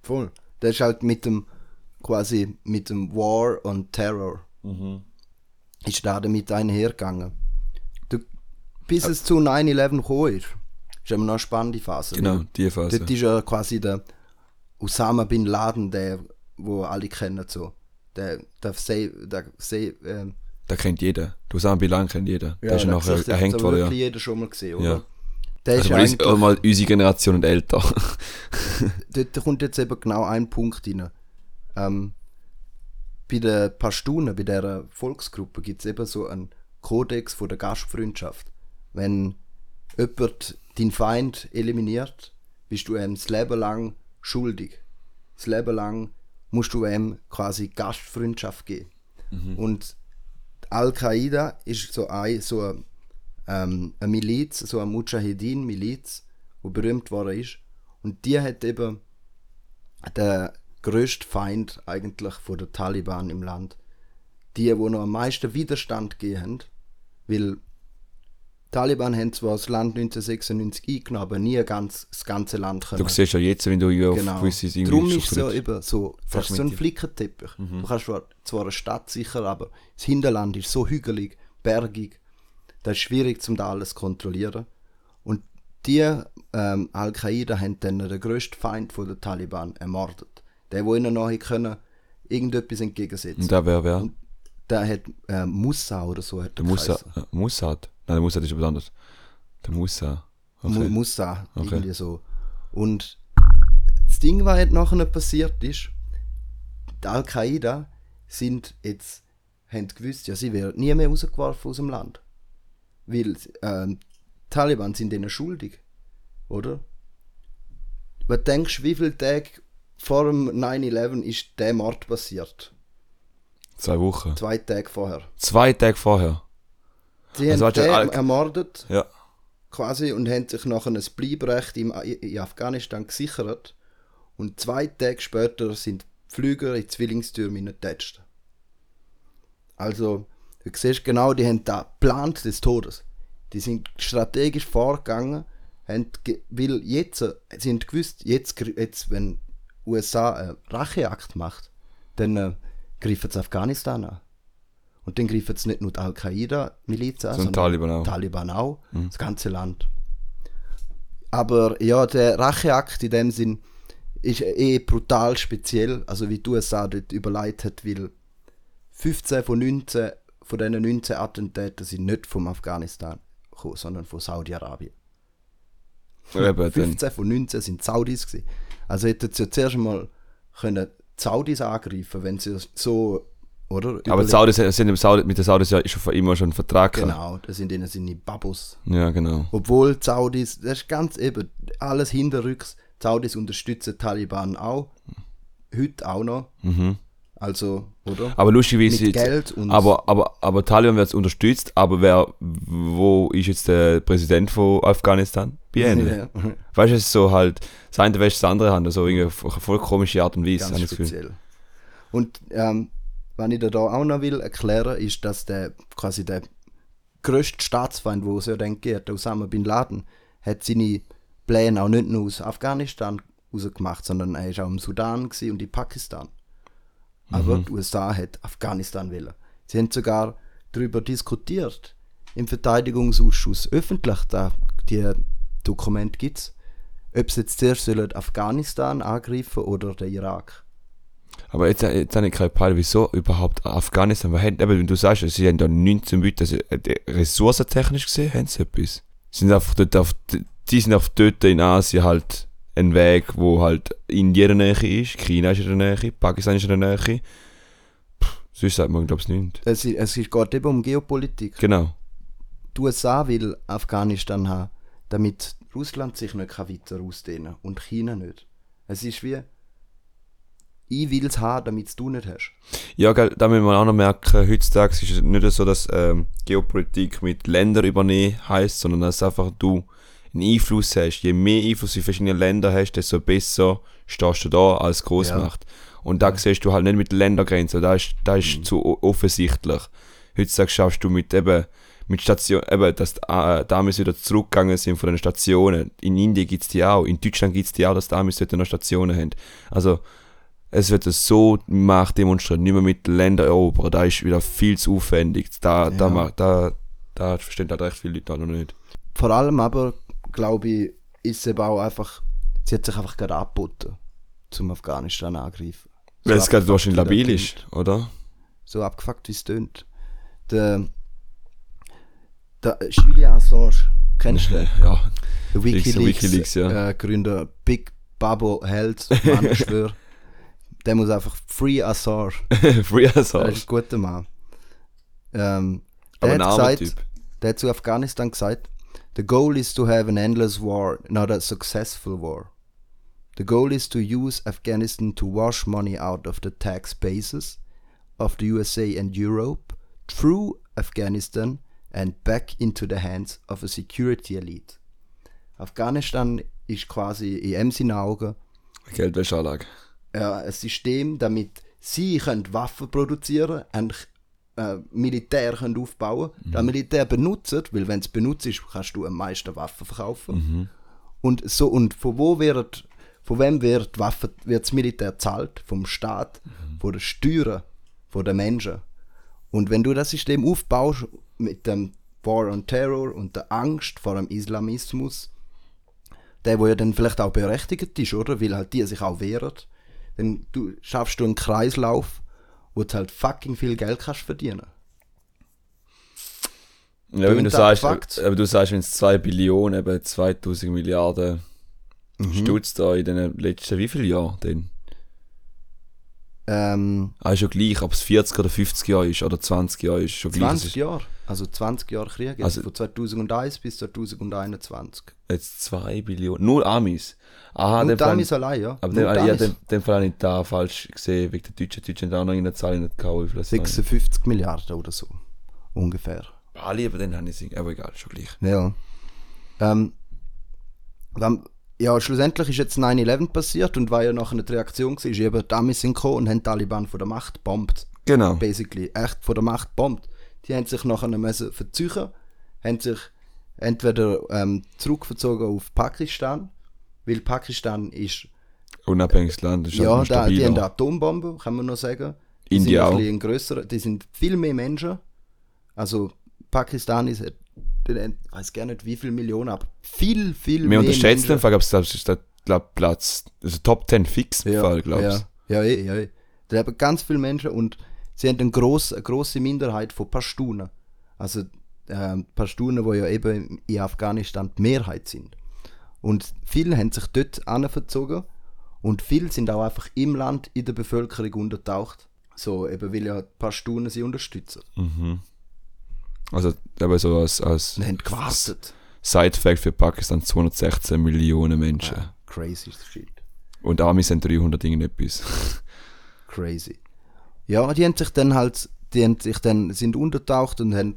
voll. Das ist halt mit dem, quasi mit dem War on Terror, Mhm. ist da damit einhergegangen. Du, bis es zu 9-11 gekommen ist, ist immer noch eine spannende Phase. Genau, die Phase. Dort ist ja quasi der Osama Bin Laden, der, wo alle kennen, so. Der, der, Say, der Say, ähm, Da kennt jeder. Du Osama Bin Laden kennt jeder. der ist ja der nachher hat erhängt worden, ja. wirklich jeder schon mal gesehen, oder? Ja. Der Also ist eigentlich, mal unsere Generation und älter. [laughs] dort kommt jetzt eben genau ein Punkt rein. Ähm, bei den Pashtunen, bei dieser Volksgruppe, gibt es eben so einen Kodex von der Gastfreundschaft. Wenn jemand deinen Feind eliminiert, bist du ihm das Leben lang schuldig. Das Leben lang musst du ihm quasi Gastfreundschaft geben. Und Al-Qaida ist so, ein, so eine, ähm, eine Miliz, so eine Mujahideen-Miliz, die berühmt worden ist. Und die hat eben der größte Feind eigentlich von der Taliban im Land. Die, die noch am meisten Widerstand haben, weil die Taliban haben zwar das Land 1996 eingenommen, aber nie ganz, das ganze Land können. Du siehst ja jetzt, wenn du auf Genau. gewisse Dinge Darum ist schaust, so eben so, das ist so ein. Flickenteppich. Du kannst zwar, zwar eine Stadt sicher, aber das Hinterland ist so hügelig, bergig, das ist schwierig, um da alles zu kontrollieren. Und die ähm, Al-Qaida haben dann den grössten Feind von der Taliban ermordet. Der, wo ihnen nachher können, irgendetwas entgegensetzen. Und der wäre wer? Und der hat äh, Musa oder so hat Der er Musa, äh, Mussad. Nein, der Mussad ist etwas anderes. Der Musa. Mu- Okay. Musa, Okay. irgendwie so. Und das Ding, was jetzt nachher passiert ist, die Al-Qaida sind jetzt, haben gewusst, ja, sie werden nie mehr rausgeworfen aus dem Land. Weil ähm, die Taliban sind ihnen schuldig, oder? Was denkst du, wie viele Tage vor dem 9-11 ist der Mord passiert? Zwei Wochen. Zwei Tage vorher. Zwei Tage vorher. Sie Also haben den ermordet Ja. quasi und haben sich nachher ein Bleibrecht im, in Afghanistan gesichert. Und zwei Tage später sind Flüger in die Zwillingstürme hineingetatscht. Also, du siehst genau, die haben da geplant des Todes. Die sind strategisch vorgegangen, haben weil jetzt, äh, sie haben gewusst, jetzt, jetzt wenn USA einen Racheakt macht, dann äh, greifen sie Afghanistan an. Und dann greifen sie nicht nur die Al-Qaida-Miliz an, Sondern Taliban auch. Taliban auch, das ganze Land. Aber ja, der Racheakt in dem Sinn ist eh brutal speziell, also wie die USA dort überlegt hat, weil 15 von 19 von diesen 19 Attentaten sind nicht vom Afghanistan gekommen, sondern von Saudi-Arabien. Eben, dann, 15 von 19 sind Saudis gewesen. Also hätten sie ja zuerst mal können die Saudis angreifen, wenn sie so, oder? aber die Saudis sind im Saudi, mit den Saudis ja schon von immer schon ein Vertrag. Genau, das sind ihnen seine Babus. Ja, genau. Obwohl die Saudis, das ist ganz eben, alles hinterrücks, die Saudis unterstützen die Taliban auch, heute auch noch, Mhm. also, oder? Aber lustigerweise. Mit Geld und- Aber, aber, aber Taliban wird unterstützt, aber wer, wo ist jetzt der Präsident von Afghanistan? Bei. Ja, Weißt du, es ist so halt, das eine wäscht das andere Hand, also irgendwie auf eine voll komische Art und Weise, ganz speziell. Und ähm, was ich dir da auch noch will erklären, ist, dass der quasi der grösste Staatsfeind, wo es ja dann geht, der Osama Bin Laden, hat seine Pläne auch nicht nur aus Afghanistan rausgemacht, sondern er war auch im Sudan und in Pakistan. Aber die USA hat Afghanistan wählen. Sie haben sogar darüber diskutiert im Verteidigungsausschuss öffentlich, da die Dokumente gibt es, ob sie jetzt zuerst sollen Afghanistan angreifen oder den Irak. Aber jetzt, jetzt habe ich keine Peil, wieso überhaupt Afghanistan? Weil, eben, wenn du sagst, sie haben da 19 Leute, also ressourcentechnisch gesehen, haben sie etwas. Sie sind einfach dort auf, die sind einfach dort in Asien halt ein Weg, wo halt Indien in der Nähe ist, China ist in der Nähe, Pakistan ist in der Nähe. Pff, sonst sagt man, glaube ich, nicht. Es, es geht eben um Geopolitik. Genau. Die USA will Afghanistan haben, damit Russland sich nicht weiter ausdehnen kann und China nicht. Es ist wie, ich will es haben, damit du nicht hast. Ja, gell, da müssen wir auch noch merken, heutzutage ist es nicht so, dass ähm, Geopolitik mit Ländern übernehmen heisst, sondern dass einfach du einen Einfluss hast. Je mehr Einfluss in verschiedene Länder hast, desto besser stehst du da als Großmacht. Ja. Und da ja. siehst du halt nicht mit Ländergrenzen, da ist, da ist mhm. zu offensichtlich. Heutzutage schaffst du mit eben mit Stationen, eben, dass äh, Damen wieder zurückgegangen sind von den Stationen. In Indien gibt es die auch, in Deutschland gibt es die auch, dass Damen dort noch Stationen haben. Also, es wird so Macht demonstriert, nicht mehr mit Ländern erobern, da ist wieder viel zu aufwendig. Da, ja. da, da, da verstehen halt recht viele Leute noch nicht. Vor allem aber, glaube ich, ist es eben auch einfach, sie hat sich einfach gerade angeboten, zum Afghanistan angreifen. So Weil es gerade wahrscheinlich labil ist, oder? So abgefuckt, wie es tönt. Der, der Julian Assange, kennst du den? [laughs] Ja. Der Wikileaks, Wikileaks ja. Äh, Gründer, Big Babo Held, Mann, ich schwöre. [laughs] Der muss einfach Free Assange. [laughs] Free Assange. Ist ein guter Mann. Ähm, der Aber hat gesagt, der hat zu Afghanistan gesagt, The goal is to have an endless war, not a successful war. The goal is to use Afghanistan to wash money out of the tax bases of the USA and Europe through Afghanistan and back into the hands of a security elite. Afghanistan ist quasi in M seinen Augen Geldwäscheanlage. Ja, ein System, damit sie können Waffen produzieren können, äh, Militär können aufbauen können. Mhm. Das Militär benutzt, weil wenn es benutzt ist, kannst du am meisten Waffen verkaufen. Mhm. Und, so, und von wo wird, von wem wird, Waffe, wird das Militär zahlt? Vom Staat, mhm. von den Steuern, von den Menschen. Und wenn du das System aufbaust mit dem War on Terror und der Angst vor dem Islamismus, der, wo ja dann vielleicht auch berechtigt ist, oder? Weil halt die sich auch wehren, dann du, schaffst du einen Kreislauf, wo du halt fucking viel Geld kannst verdienen. Ja, wenn du sagst, aber du sagst, wenn es 2 Billionen, eben 2000 Milliarden mhm. Stutz da in den letzten wie viele Jahren denn? Ähm, ah, ist schon gleich, ob es 40 oder 50 Jahre ist oder 20 Jahre ist schon 20 Jahre, also 20 Jahre Krieg, also von 2001 bis 2021. Jetzt 2 Billionen, nur Amis. Aha, nur Amis allein, ja. Aber den, ja, den, den Fall habe ich da falsch gesehen, wegen der Deutschen. Die Deutschen haben auch noch in der Zahl nicht gehauen. 56 Milliarden oder so, ungefähr. Ah, lieber den habe ich aber egal, schon gleich. Ja. Ähm, ja, schlussendlich ist jetzt 9-11 passiert und war ja nachher die Reaktion war, ist eben die Amis sind gekommen und haben die Taliban von der Macht bombt. Genau. Basically, echt von der Macht bombt. Die haben sich nachher müssen verziehen, haben sich entweder ähm, zurückverzogen auf Pakistan, weil Pakistan ist unabhängiges Land, ist ja, da, die haben eine Atombombe, kann man noch sagen. Die India sind ein grösser, die sind viel mehr Menschen. Also Pakistan ist ich weiß gar nicht wie viele Millionen, aber viel, viel mehr. Wir unterschätzen den Fall, das ist der Platz, also Top 10 fix ja, Fall, glaubst du? Ja, ja, ja. ja. Da haben ganz viele Menschen und sie haben eine grosse, eine grosse Minderheit von Pashtunen. Also äh, Pashtunen, die ja eben in Afghanistan die Mehrheit sind. Und viele haben sich dort anverzogen und viele sind auch einfach im Land in der Bevölkerung untertaucht. So, eben weil ja Pashtunen sie unterstützen. Mhm. Also aber so als, als haben gewartet. Side-Fact für Pakistan 216 Millionen Menschen. Ja, crazy shit. Und Amis sind 300 irgendetwas. crazy. Ja, die haben sich dann halt, die haben sich dann, sind untertaucht und haben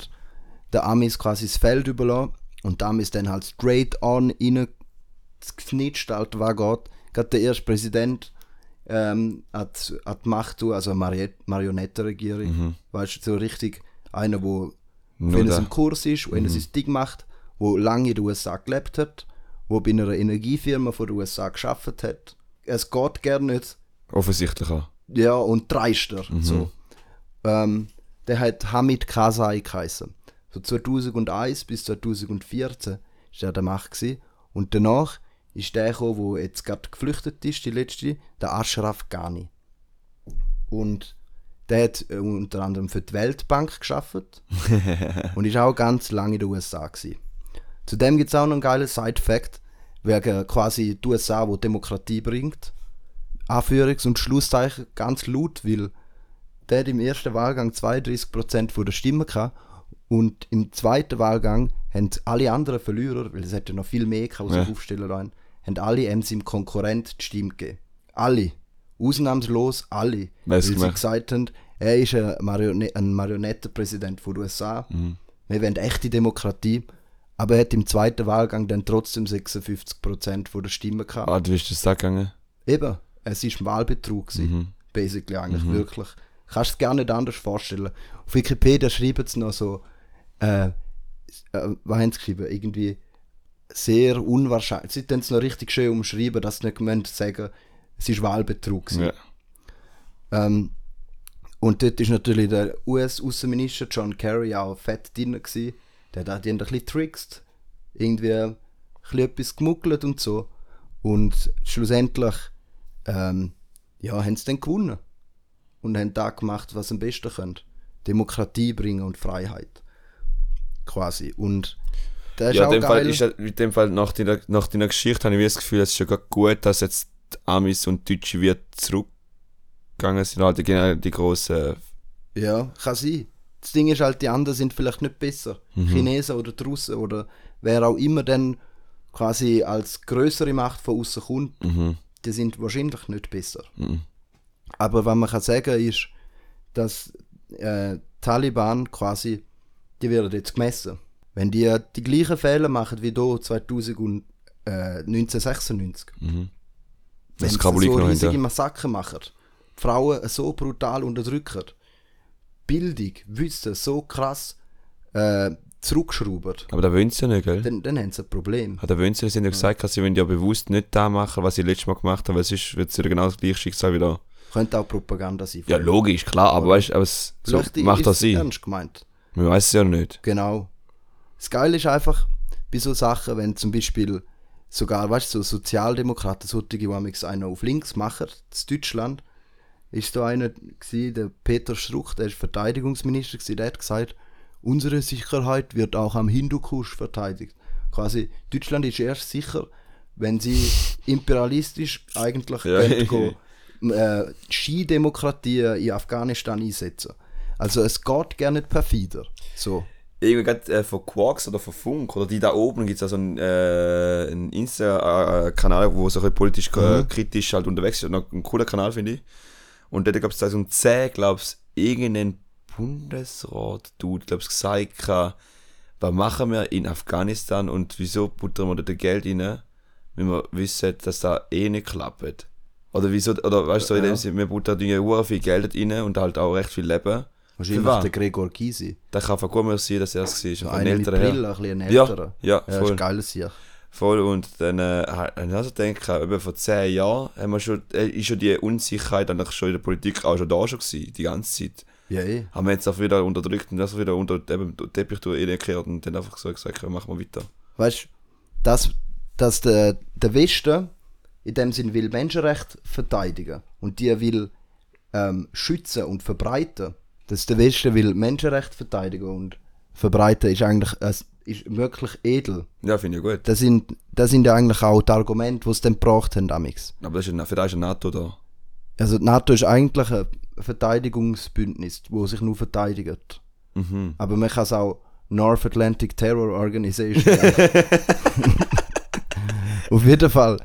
der Amis quasi das Feld überlassen und die Amis dann halt straight on reingeknitscht, halt was geht. Gerade der erste Präsident ähm, hat, hat Macht, also eine Marionettenregierung, mhm. weißt du, so richtig einer, wo wenn es im Kurs ist, wenn mhm. es Ding macht, wo lange in den USA gelebt hat, wo bei einer Energiefirma von den USA geschafft hat. Es geht gerne nicht. Offensichtlich auch. Ja, und dreister. Mhm. So. Ähm, der hat Hamid Karzai geheißen. So 2001 bis 2014 war er der Macht. Gewesen. Und danach ist der gekommen, der jetzt gerade geflüchtet ist, die letzte, der Ashraf Ghani. Und der hat äh, unter anderem für die Weltbank geschafft [laughs] und ist auch ganz lange in den USA. Gewesen. Zudem gibt es auch noch einen geilen Side-Fact, wegen quasi die USA, wo Demokratie bringt. Anführungs- und Schlusszeichen ganz laut, weil der im ersten Wahlgang 32% der Stimmen gehabt und im zweiten Wahlgang haben alle anderen Verlierer, weil es hätte noch viel mehr gehabt, Ja. aufstellen lassen, haben alle ihm seinem Konkurrent die Stimme gegeben. Alle. Ausnahmslos alle. Hat's weil sie gemacht? gesagt haben, er ist ein, Marione ein Marionettenpräsident von den USA. Mhm. Wir wollen echte Demokratie. Aber er hat im zweiten Wahlgang dann trotzdem 56% der Stimmen gehabt. Ah, wie ist das da gegangen? Eben, es war Wahlbetrug. gewesen, Mhm. Basically eigentlich, wirklich. Kannst du es gar nicht anders vorstellen. Auf Wikipedia schreiben sie noch so, äh, äh, was haben sie geschrieben? Irgendwie sehr unwahrscheinlich. Sie haben es noch richtig schön umschrieben, dass sie nicht sagen es ist Wahlbetrug. gewesen. Ja. Ähm, und dort ist natürlich der US-Außenminister John Kerry auch fett drin gewesen. Der hat auch die ein bisschen trickst. Irgendwie ein bisschen etwas gemuggelt und so. Und schlussendlich ähm, ja, haben sie dann gewonnen. Und haben da gemacht, was sie am besten können. Demokratie bringen und Freiheit. Quasi. Und das ist Ja, auch in dem Fall geil. ist halt- in dem Fall nach deiner, nach deiner Geschichte habe ich das Gefühl, es ist ja gut, dass jetzt die Amis und Deutsche wieder zurückgegangen sind, halt die, genau die grossen Ja, kann sein. Das Ding ist halt, die anderen sind vielleicht nicht besser. Chinesen oder die Russen oder wer auch immer dann quasi als größere Macht von außen kommt, Mhm. Die sind wahrscheinlich nicht besser. Aber was man kann sagen ist, dass äh, Taliban quasi, die werden jetzt gemessen. Wenn die die gleichen Fehler machen wie hier 2000 und, äh, 1996, Mhm. wenn sie so riesige ja. Massaker machen, Frauen so brutal unterdrücken, Bildung, Wissen so krass äh, zurückschrauben, Aber da wollen sie ja nicht, gell? dann, dann haben sie ein Problem. Ah, da wollen sie, sie haben ja gesagt, dass sie wollen ja bewusst nicht da machen, was sie letztes Mal gemacht haben, weil sonst wird es wieder genau das gleiche Schicksal wieder. Könnte auch Propaganda sein. Ja, logisch, klar, aber weißt aber es so macht das Sinn. ernst gemeint. Man weiß es ja nicht. Genau. Das Geile ist einfach, bei so Sachen, wenn zum Beispiel sogar, weißt du, so Sozialdemokraten, solche, die einen auf links machen, in Deutschland, ist da einer gewesen, der Peter Struck, der ist Verteidigungsminister gewesen, der hat gesagt, unsere Sicherheit wird auch am Hindukusch verteidigt. Quasi, Deutschland ist erst sicher, wenn sie imperialistisch eigentlich Ja. [laughs] äh, Skidemokratien in Afghanistan einsetzen. Also es geht gerne nicht perfider. So. Irgendwie gerade äh, von Quarks oder von Funk oder die da oben gibt es also einen, äh, einen Insta-Kanal, wo so ein politisch äh, kritisch halt unterwegs ist. Ein cooler Kanal, finde ich. Und dort gab es 2010, glaube ich, irgendeinen Bundesrat-Dude, glaube ich, gesagt, gehabt, was machen wir in Afghanistan und wieso buttern wir da Geld rein, wenn wir wissen, dass das eh nicht klappt. Oder wieso, oder weißt du, so in Ja. dem Sinne, wir buttern ja viel Geld rein und halt auch recht viel Leben. Wahrscheinlich der Gregor Gysi. Da kann von gut sein, dass er es war. Älteren her. Brille, ein bisschen ein Ja, älterer. ja, Ja, voll. ist geil hier. Voll, und dann äh, habe ich also gedacht, eben vor zehn Jahren haben wir schon, äh, ist schon die Unsicherheit eigentlich schon in der Politik auch schon da schon gewesen, die ganze Zeit. Ja, eh. Haben wir jetzt auch wieder unterdrückt und das wieder unter den Teppich durchgekehrt und dann einfach so gesagt, ja, machen wir weiter. Weißt du, dass, dass der, der Westen in dem Sinn will Menschenrechte verteidigen und die will ähm, schützen und verbreiten. Dass der Westen will Menschenrechte verteidigen und verbreiten ist eigentlich es ist wirklich edel. Ja, finde ich gut. Das sind, das sind ja eigentlich auch die Argumente, die sie dann gebracht haben amix. Aber das ist ja, für das ist ja NATO da. Also die NATO ist eigentlich ein Verteidigungsbündnis, wo sich nur verteidigt. Mhm. Aber man kann es auch North Atlantic Terror Organization. [laughs] Auf jeden Fall.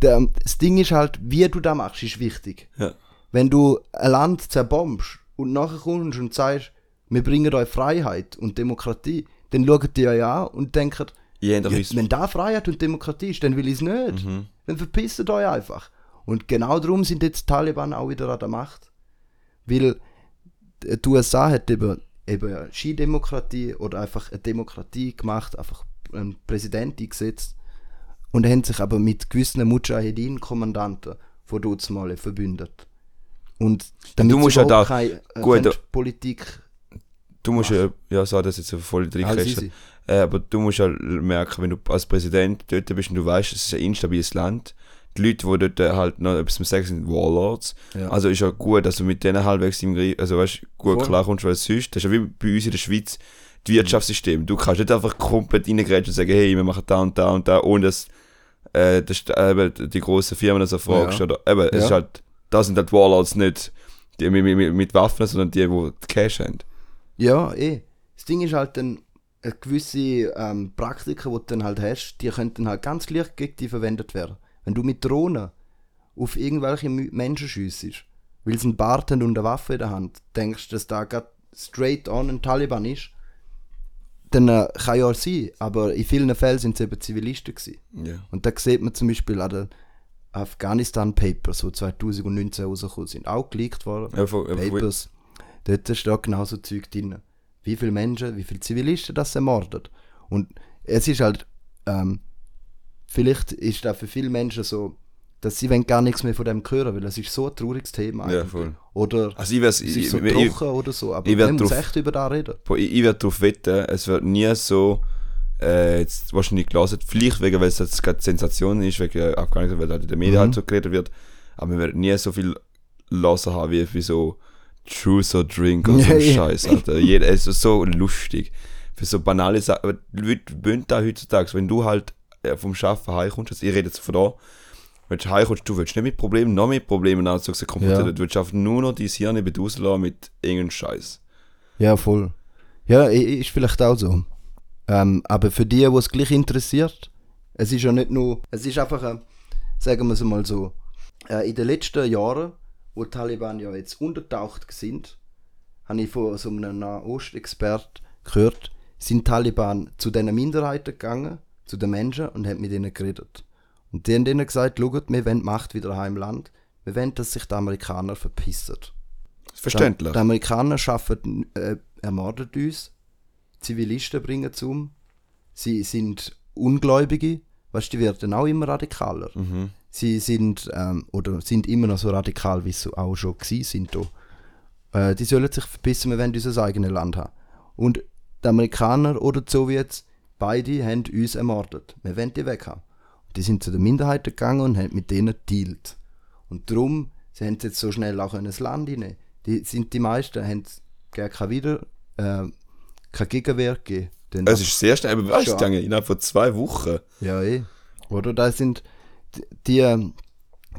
Das Ding ist halt, wie du das machst, ist wichtig. Ja. Wenn du ein Land zerbombst und nachher kommst und sagst, wir bringen euch Freiheit und Demokratie, dann schauen die euch an und Ihr doch ja, wenn da Freiheit und Demokratie ist, dann will ich es nicht. Mhm. Dann verpisst euch einfach. Und genau darum sind jetzt die Taliban auch wieder an der Macht. Weil die USA hat eben, eben eine Skidemokratie oder einfach eine Demokratie gemacht, einfach einen Präsident eingesetzt und haben sich aber mit gewissen Mujahedin-Kommandanten von dort mal verbündet. Und damit du musst ja da- überhaupt keine, äh, gut, Politik Du musst ja, ja, so das jetzt voll easy. Äh, aber du musst ja merken, wenn du als Präsident dort bist und du weißt, es ist ein instabiles Land, die Leute, die dort äh, halt noch etwas sagen, sind Warlords. Ja. Also ist ja gut, dass du mit denen halbwegs im Griff, also weißt, gut Voll. klarkommst, weil sonst, das ist ja wie bei uns in der Schweiz, das Wirtschaftssystem. Du kannst nicht einfach komplett reingrätschen und sagen, hey, wir machen da und da und da, ohne dass äh, das, äh, die grossen Firmen das fragst. Ja. Oder, eben, es ist Ja. halt, da sind halt Warlords nicht die mit, mit, mit Waffen, sondern die, die Cash haben. Ja, eh. Das Ding ist halt dann, äh, gewisse ähm, Praktiken, die du dann halt hast, die könnten halt ganz leicht gegen dich verwendet werden. Wenn du mit Drohnen auf irgendwelche Menschen schiessest, weil sie einen Bart haben und eine Waffe in der Hand, denkst, dass da gerade straight on ein Taliban ist, dann äh, kann ja sein, aber in vielen Fällen sind es eben Zivilisten gewesen. Ja. Und da sieht man zum Beispiel an den Afghanistan Papers, die 2019 rausgekommen sind, auch geleakt worden. Ja, von- Papers. Dort steht genau so Zeug drin. Wie viele Menschen, wie viele Zivilisten das ermordet. Und es ist halt, ähm, vielleicht ist das für viele Menschen so, dass sie gar nichts mehr von dem hören, weil es ist so ein trauriges Thema. Ja, eigentlich. voll. Oder Also ich weiß, es ich, so ich, ich, oder so, aber ich man muss drauf- echt über das reden. Ich, ich werde darauf wetten, es wird nie so, äh, jetzt wahrscheinlich gelesen, vielleicht wegen, weil es jetzt gerade Sensation ist, wegen Afghanistan, weil halt in den Medien Mhm. halt so geredet wird, aber wir werden nie so viel lassen haben wie für so Truth or Drink oder so Ja, ja. Scheiß, Alter. Jeder, es ist so lustig. Für so banale Sachen, aber die Leute da heutzutage, wenn du halt vom Schaffen heimkommst, also ich rede jetzt von da, wenn du heimkommst, du willst nicht mit Problemen, noch mit Problemen anzugsehen, konfrontiert, Ja. du willst einfach nur noch dein Hirn nicht rauslassen mit irgendeinem Scheiß. Ja, voll. Ja, ist vielleicht auch so. Ähm, aber für die, die es gleich interessiert, es ist ja nicht nur, es ist einfach, ein, sagen wir es mal so, äh, in den letzten Jahren, wo die Taliban ja jetzt untertaucht sind, habe ich von so einem Nahost-Expert gehört, sind die Taliban zu diesen Minderheiten gegangen, zu den Menschen und haben mit ihnen geredet. Und die haben ihnen gesagt, schaut, wir wollen die Macht wieder heim im Land, wir wollen, dass sich die Amerikaner verpissen. Verständlich. Die Amerikaner schaffen, äh, ermorden uns, Zivilisten bringen es um, sie sind Ungläubige, weißt die werden auch immer radikaler. Mhm. Sie sind, ähm, oder sind immer noch so radikal, wie sie auch schon gewesen sind. da. Äh, die sollen sich verpissen, wir wollen unser eigenes Land haben. Und die Amerikaner oder die Sowjets, beide haben uns ermordet. Wir wollen die weg haben. Die sind zu den Minderheiten gegangen und haben mit denen dealt. Und darum, sie haben jetzt so schnell auch ein Land rein. Die sind die meisten, haben gar kein wieder, äh, kein Gegenwehr gegeben. Es ist sehr schnell, aber weißt du, innerhalb von zwei Wochen. ja, eh. Oder da sind die, die,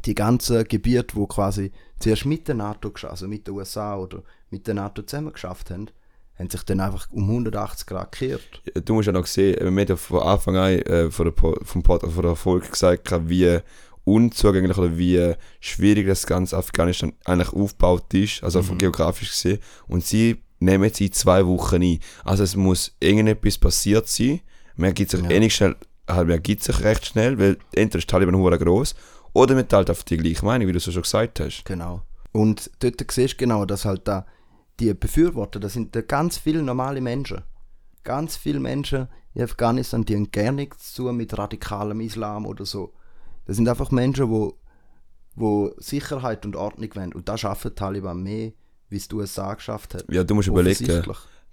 die ganzen Gebiete, wo quasi zuerst mit der NATO, also mit den USA oder mit der NATO zusammen geschafft haben, haben sich dann einfach um 180 Grad gekehrt. Du musst ja noch sehen, wir haben ja von Anfang an äh, von der, Po- vom Pod, von der Folge gesagt, wie unzugänglich oder wie schwierig das ganze Afghanistan eigentlich aufgebaut ist, also von geografisch gesehen. Und sie nehmen in zwei Wochen ein. Also es muss irgendetwas passiert sein. Man gibt sich Ja. eh nicht schnell, halt, man gibt sich recht schnell, weil entweder ist Taliban hure groß oder man teilt auf die gleiche Meinung, wie du so schon gesagt hast. Genau. Und dort siehst du genau, dass halt da die Befürworter, das sind ganz viele normale Menschen. Ganz viele Menschen in Afghanistan, die haben gar nichts zu tun mit radikalem Islam oder so. Das sind einfach Menschen, wo, wo Sicherheit und Ordnung wollen. Und da schaffen Taliban mehr, wie es die USA geschafft hat. Ja, du musst überlegen,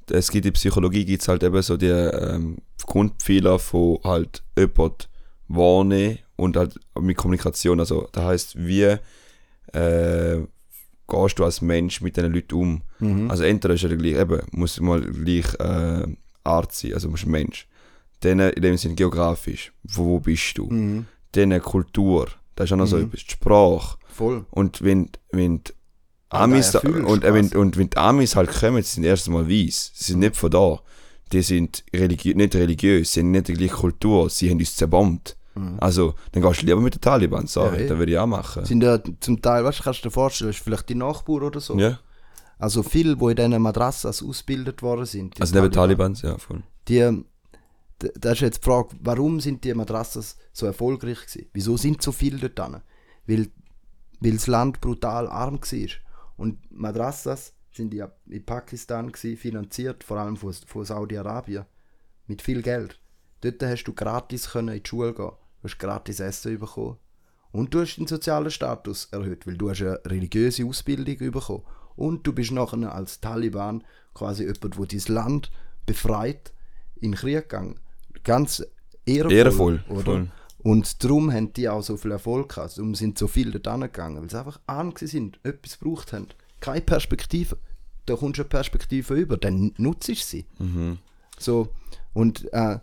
es gibt in Psychologie gibt's halt eben so die ähm, Grundpfeiler von halt jemand wahrnehmen und halt mit Kommunikation. Also das heißt, wie äh, gehst du als Mensch mit diesen Leuten um? Mhm. Also entweder ist er gleich, eben, muss mal gleich äh, Art sein, also musst ein Mensch. Dann in dem Sinne geografisch, wo, wo bist du? Mhm. Dann Kultur, das ist auch noch so Mhm. etwas, die Sprache. Voll. Und wenn, wenn die Ah, Amis, erfüllst und, äh, wenn, und wenn die Amis halt kommen, sie sind erst einmal weiß. Sie sind nicht von da. Die sind religi nicht religiös, sie haben nicht die gleiche Kultur, sie haben uns zerbombt. Mhm. Also, dann gehst du lieber mit den Taliban, sorry, Ja, das würde ich auch machen. Sind ja zum Teil, weißt du, kannst du dir vorstellen, ist vielleicht die Nachbar oder so. Ja, Also viele, die in diesen Madrassas ausgebildet worden sind. die also neben Talibans, ja, voll. die, da ist jetzt die Frage, warum sind die Madrassas so erfolgreich gewesen? Wieso sind so viele dort dran? Weil, weil das Land brutal arm war. Und Madrassas sind ja in Pakistan gewesen, finanziert, vor allem von, von Saudi-Arabien, mit viel Geld. Dort hast du gratis können in die Schule gehen, hast gratis Essen bekommen. Und du hast den sozialen Status erhöht, weil du hast eine religiöse Ausbildung bekommen. Und du bist nachher als Taliban quasi jemand, der dein Land befreit, in den Krieg gegangen. Ganz ehrenvoll. Ehrenvoll, oder? voll. Und darum haben die auch so viel Erfolg gehabt. Darum sind so viele dort angegangen, weil sie einfach arm sind, etwas gebraucht haben. Keine Perspektive. Da kommst du eine Perspektive über, dann nutzt du sie. Mhm. So, und äh,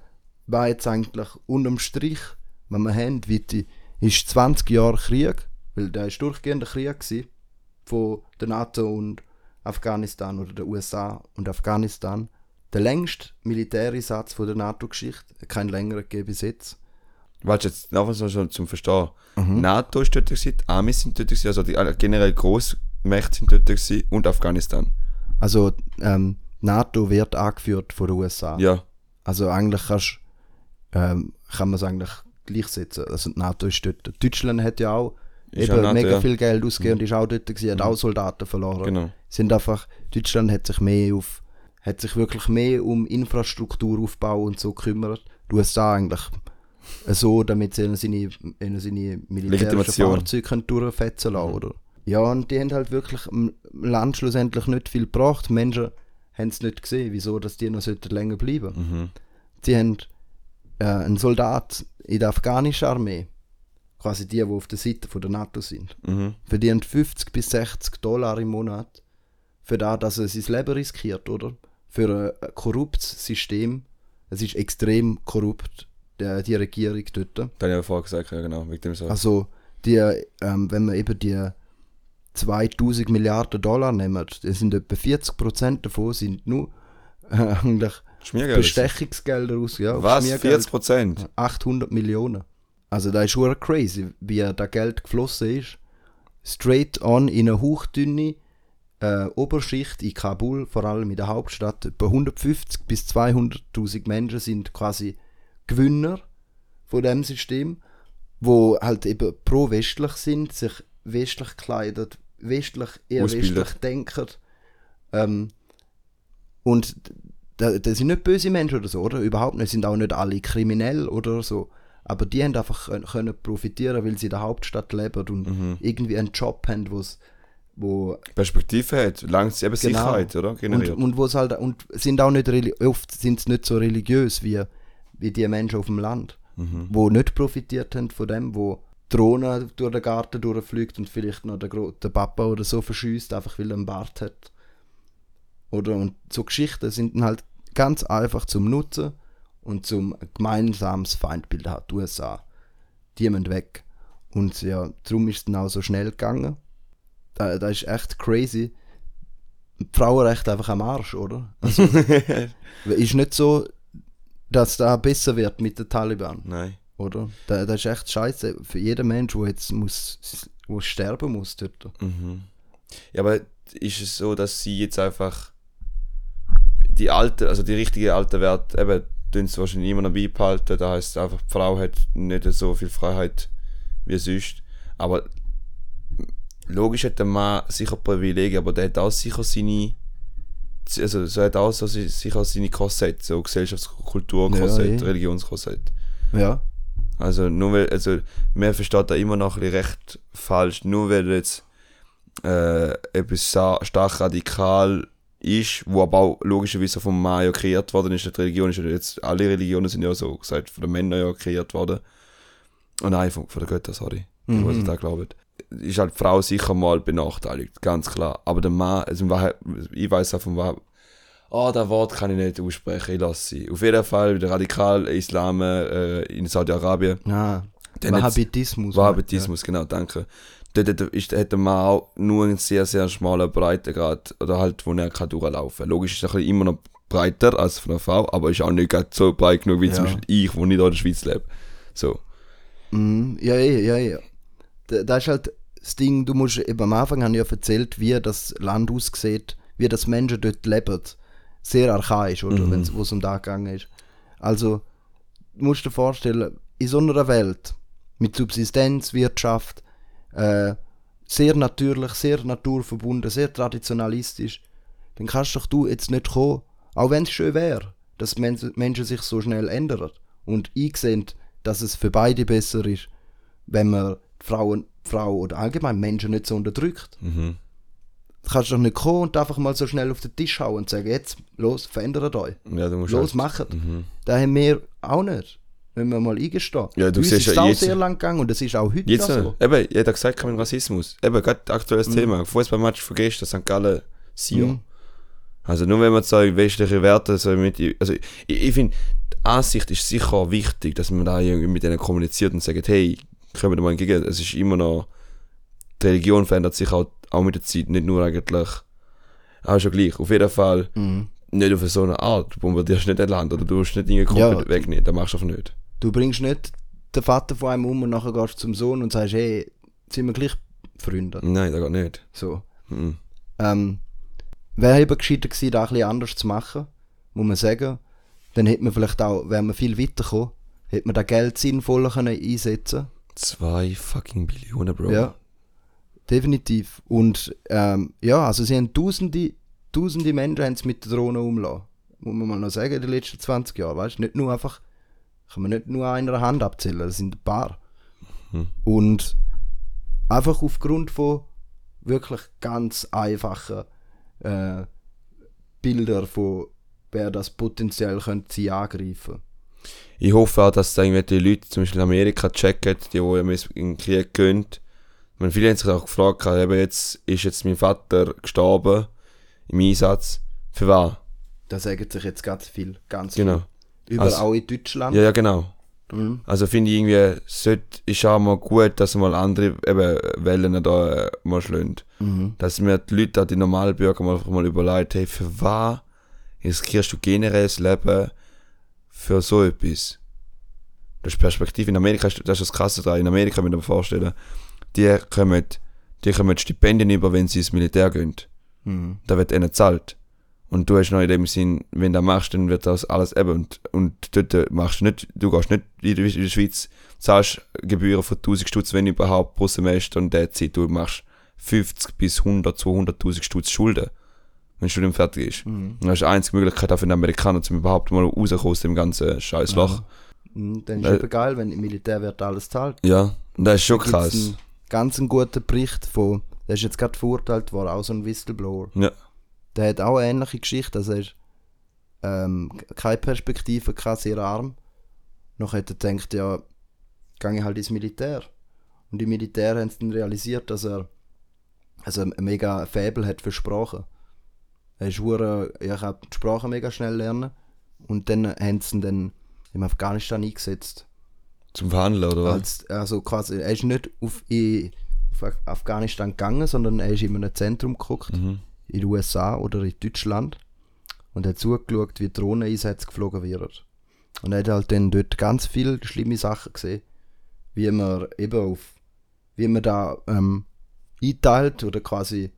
war jetzt eigentlich unterm Strich, wenn wir haben, wie die, ist 20 Jahre Krieg, weil der ist durchgehender Krieg gewesen, von der NATO und Afghanistan oder der USA und Afghanistan. Der längste Militäreinsatz von der NATO-Geschichte, kein längerer gegeben bis jetzt. Warte, jetzt noch was schon zum Verstehen. NATO ist dort gewesen, die Amis sind dort gewesen, also die generell Großmächte sind dort gewesen und Afghanistan. Also ähm, NATO wird angeführt von den USA. Ja. Also eigentlich kannst, ähm, kann man es eigentlich gleichsetzen. Also die NATO ist dort. Deutschland hat ja auch Ist eben NATO, mega ja. Mhm. viel Geld ausgegeben und ist auch dort gewesen, hat auch Soldaten verloren. Genau. Sind einfach, Deutschland hat sich mehr auf, hat sich wirklich mehr um Infrastrukturaufbau und so gekümmert. Die USA eigentlich so, damit sie seine, seine, militärischen. Fahrzeuge können durchfetzen lassen, Mhm. oder? Ja, und die haben halt wirklich im Land schlussendlich nicht viel gebracht. Menschen haben es nicht gesehen, wieso dass die noch sollten länger bleiben Mhm. Sie haben äh, einen Soldat in der afghanischen Armee, quasi die, die auf der Seite von der NATO sind, Mhm. verdienen 50 bis 60 Dollar im Monat für das, dass er sein Leben riskiert, oder? Für ein korruptes System. Es ist extrem korrupt, der, die Regierung dort. Das habe ich ja vorher gesagt, ja genau, wegen dem so. Also, die, ähm, wenn man eben die 2000 Milliarden Dollar nimmt, dann sind etwa 40% davon sind nur äh, [laughs] eigentlich. Bestechungsgelder aus. Ja, Was? Schmiergeld. 40 Prozent? 800 Millionen. Also da ist schon crazy, wie da Geld geflossen ist. Straight on in eine hauchdünne äh, Oberschicht in Kabul, vor allem in der Hauptstadt. Etwa 150 bis 200.000 Menschen sind quasi Gewinner von dem System, wo halt eben pro-westlich sind, sich westlich kleiden, westlich eher Ausbildet. westlich denken. Ähm, und das, das sind nicht böse Menschen oder so, oder? Überhaupt nicht. Sind auch nicht alle kriminell oder so. Aber die haben einfach können, können profitieren, weil sie in der Hauptstadt leben und Mhm. irgendwie einen Job haben, wo's, wo Perspektive hat, langt eben Genau. Sicherheit, oder? und, Generiert. und wo's halt und sind auch nicht oft sind sie nicht so religiös wie, wie die Menschen auf dem Land, Mhm. wo nicht profitiert haben von dem, wo Drohne durch den Garten durchfliegt und vielleicht noch der, der Papa oder so verschießt, einfach weil er einen Bart hat. Oder und so Geschichten sind dann halt ganz einfach zum Nutzen und zum gemeinsames Feindbild hat, die USA. Die müssen weg. Und ja, darum ist es dann auch so schnell gegangen. Da, da ist echt crazy. Die Frauenrechte einfach am Arsch, oder? Also, [laughs] ist nicht so, dass da besser wird mit den Taliban, Nein. oder? Da, das ist echt scheiße für jeden Mensch, der jetzt muss, wo sterben muss dort. Mhm. Ja, aber ist es so, dass sie jetzt einfach die alte, also die richtige alte Wert, eben, tun sie wahrscheinlich immer noch beibehalten. Da heißt einfach, die Frau hat nicht so viel Freiheit wie sonst. Aber logisch hat der Mann sicher Privilegien, aber der hat auch sicher seine. Also, so hat auch so si- sicher seine Korsett, so Gesellschaftskulturkorsett, Ja, eh. Religionskorsett. Ja. Also nur weil, also mir versteht da immer noch ein recht falsch, nur weil jetzt äh, etwas stark radikal ist, wo aber auch logischerweise vom Mann ja kreiert worden ist, die Religion ist ja jetzt, alle Religionen sind ja so gesagt, von den Männern ja kreiert worden. Oh nein, von, von den Göttern, sorry. Ich Mhm. weiß nicht, da glauben. Ist halt die Frau sicher mal benachteiligt, ganz klar. Aber der Mann, also ich weiß auch von wahr, oh, das Wort kann ich nicht aussprechen, ich lasse sie. Auf jeden Fall, der radikale Islam äh, in Saudi-Arabien, Ja. Jetzt- Wahhabitismus. Wahhabitismus, genau, danke. Dort ist, hat der Mann auch nur einen sehr, sehr schmalen Breitengrad, oder halt, wo er kann durchlaufen kann. Logisch ist er immer noch breiter als von einer Frau, aber ist auch nicht so breit genug wie zum Ja. Beispiel ich, wo nicht in der Schweiz lebe. So. Ja. Mhm. Ja, ja, ja, ja. Da, da ist halt das Ding, du musst, eben am Anfang habe ich ja erzählt, wie das Land aussieht, wie das Menschen dort leben. Sehr archaisch, oder? Mhm. Wenn's, wo es um da gegangen ist. Also, du musst dir vorstellen, in so einer Welt mit Subsistenzwirtschaft, äh, sehr natürlich, sehr naturverbunden, sehr traditionalistisch, dann kannst doch du jetzt nicht kommen, auch wenn es schön wäre, dass Men Menschen sich so schnell ändern und einsehen, dass es für beide besser ist, wenn man Frauen, Frau oder allgemein Menschen nicht so unterdrückt. Mhm. Du kannst doch nicht kommen und einfach mal so schnell auf den Tisch hauen und sagen, jetzt, los, verändert euch. Ja, Los, halt, macht. Mhm. Das haben wir auch nicht. Müssen wir mal eingestehen. Ja, du Uns siehst ist ja auch jetzt- sehr lang gegangen und es ist auch heute Jetzt, so. eben, jeder hat gesagt, kein Rassismus. Eben, gerade aktuelles Mhm. Thema. Fußballmatch von gestern, St. Gallen, Sion. Mhm. Also nur wenn man so westliche Werte so mit, also ich, ich finde, die Ansicht ist sicher wichtig, dass man da irgendwie mit denen kommuniziert und sagt, hey, kommen wir mal entgegen. Es ist immer noch, die Religion verändert sich auch, auch mit der Zeit, nicht nur eigentlich, auch schon gleich. Auf jeden Fall Mhm. nicht auf so eine Art. Du bombardierst nicht ein Land oder du musst nicht irgendwie komplett Ja. wegnehmen. Das machst du einfach nicht. Du bringst nicht den Vater von einem um und nachher gehst du zum Sohn und sagst, hey, sind wir gleich Freunde. Nein, das geht nicht. So. Mhm. Ähm, wäre eben gescheiter gewesen, da ein bisschen anders zu machen, muss man sagen. Dann hätte man vielleicht auch, wäre man viel weitergekommen, hätte man das Geld sinnvoller können einsetzen Zwei fucking Billionen, Bro. Ja, definitiv. Und ähm, ja, also sie haben tausende, tausende Menschen haben mit der Drohne umlassen. Muss man mal noch sagen, in den letzten 20 Jahren, weißt du? Nicht nur einfach, kann man nicht nur an einer Hand abzählen, das sind ein paar. Mhm. Und einfach aufgrund von wirklich ganz einfachen äh, Bildern von wer das potenziell könnte sie angreifen. Ich hoffe auch, dass da irgendwelche Leute, zum Beispiel in Amerika, checken, die, die in den Krieg gehen. Meine, viele haben sich auch gefragt, eben jetzt ist jetzt mein Vater gestorben im Einsatz. Für was? Da sagen sich jetzt ganz viel, ganz Genau. viel. Überall Also- auch in Deutschland. Ja, ja, genau. Mhm. Also finde ich irgendwie, sollte, ist auch mal gut, dass mal andere eben Wellen da äh, mal schlagen. Mhm. Dass mir die Leute, die normalen Bürger mal, mal überlegen, hey, für was riskierst du generell das Leben für so etwas? Das ist Perspektive. In Amerika ist das ist das Krasse dran. In Amerika, muss ich mir vorstellen, die kommen, die kommen Stipendien über, wenn sie ins Militär gehen. Mhm. Da wird ihnen gezahlt. Und du hast noch in dem Sinn, wenn du das machst, dann wird das alles eben. Und, und dort machst du nicht, du gehst nicht in der, in der Schweiz, zahlst Gebühren von 1000 Stutz, wenn überhaupt, pro Semester und der Zeit. Du machst 50 bis 100, 200.000 Stutz Schulden, wenn das Studium fertig ist. Mhm. Das ist die einzige Möglichkeit auch für den Amerikaner, um überhaupt mal rauszukommen aus dem ganzen scheiß Loch. Mhm. Dann ist Äh, eben geil, wenn im Militär wird alles zahlt. Ja, das ist schon Gibt's krass. einen ganz einen guten Bericht von, der ist jetzt gerade verurteilt worden, auch so ein Whistleblower. Ja. Der hat auch eine ähnliche Geschichte, also er ähm, keine Perspektive, kein sehr arm. Noch hat er gedacht, ja, gehe ich halt ins Militär. Und im Militär haben sie dann realisiert, dass er also ein mega Faible hat für Sprachen. Er ist hure, ja, ich die Sprache mega schnell lernen. Und dann haben sie ihn dann in Afghanistan eingesetzt. Zum Verhandeln, oder was? Als, also quasi, er ist nicht auf, in, auf Af- Afghanistan gegangen, sondern er ist in einem Zentrum geguckt, Mhm. In den USA oder in Deutschland und hat zugeschaut, wie Drohneneinsätze geflogen werden. Und er hat halt dann dort ganz viele schlimme Sachen gesehen, wie man eben auf, wie man da ähm, einteilt oder quasi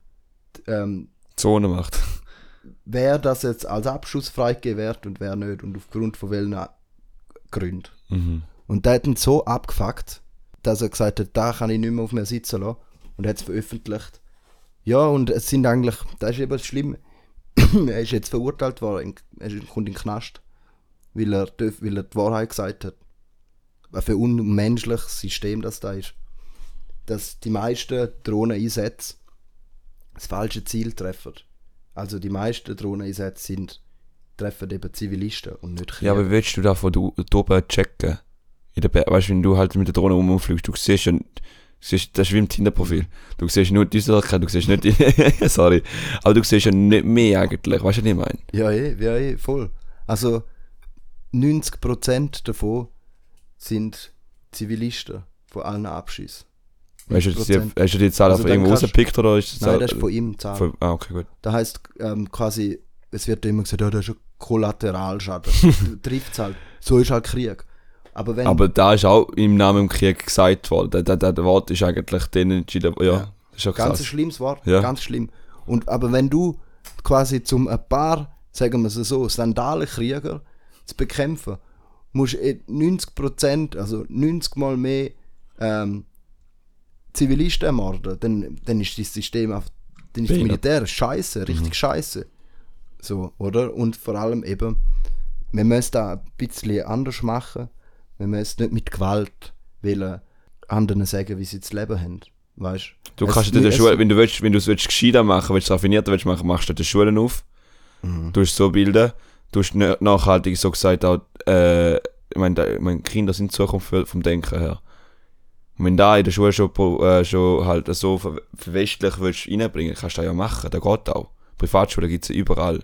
ähm, Zone macht. wer das jetzt als Abschuss wird und wer nicht und aufgrund von welchen Gründen. Mhm. Und der hat ihn so abgefuckt, dass er gesagt hat, da kann ich nicht mehr auf mir sitzen lassen. Und hat es veröffentlicht. Ja, und es sind eigentlich, das ist eben das Schlimme, [coughs] er ist jetzt verurteilt worden, er kommt in den Knast, weil er, weil er die Wahrheit gesagt hat. Was für ein unmenschliches System das da ist. Dass die meisten Drohneneinsätze das falsche Ziel treffen. Also die meisten Drohneneinsätze sind, treffen eben Zivilisten und nicht Ja, aber willst du da von du- oben checken? In der Be- weißt du, wenn du halt mit der Drohne rumfliegst, du siehst ja, siehst, das ist wie im Tinder-Profil. Du siehst nur die Sachen, du siehst nicht die, [laughs] sorry, aber du siehst ja nicht mehr eigentlich, weißt du, was ich meine? Ja, eh, ja, eh, voll. Also 90% davon sind Zivilisten von allen Abschüssen. Weißt du, die, 90%. hast du die Zahl Also auf irgendwo rausgepickt oder ist das Nein, Zahl- das ist von ihm Zahl. von- Ah, okay, gut. Das heisst ähm, quasi, es wird immer gesagt, ja, das ist ein Kollateralschaden. [laughs] Trifft halt. So ist halt Krieg. Aber wenn Aber da ist auch im Namen im Krieg gesagt worden, der, der, der, der Wort ist eigentlich den entschieden, ja, Ja. das ist Ganz ein schlimmes Wort, Ja. ganz schlimm. Und, aber wenn du quasi zum ein paar, sagen wir es so, Sandalenkrieger zu bekämpfen, musst du eh 90%, also 90 mal mehr ähm, Zivilisten ermorden, dann, dann ist das System, auf, dann ist das. Militär scheiße, richtig scheiße. So, oder? Und vor allem eben, wir müssen da ein bisschen anders machen. Wir müssen nicht mit Gewalt wollen anderen sagen, wie sie das Leben haben. Weißt Du Es- kannst in der Schule, wenn du willst, wenn du es willst gescheiter machen, willst du es raffinierter willst machen, machst du die Schulen auf, Mhm. du hast so bilden, du hast nachhaltig so gesagt auch, äh, ich meine, meine Kinder sind die Zukunft vom Denken her. Und wenn da in der Schule schon, äh, schon halt so ver- verwestlich willst reinbringen, kannst du das ja machen, das geht auch. Privatschulen gibt es ja überall.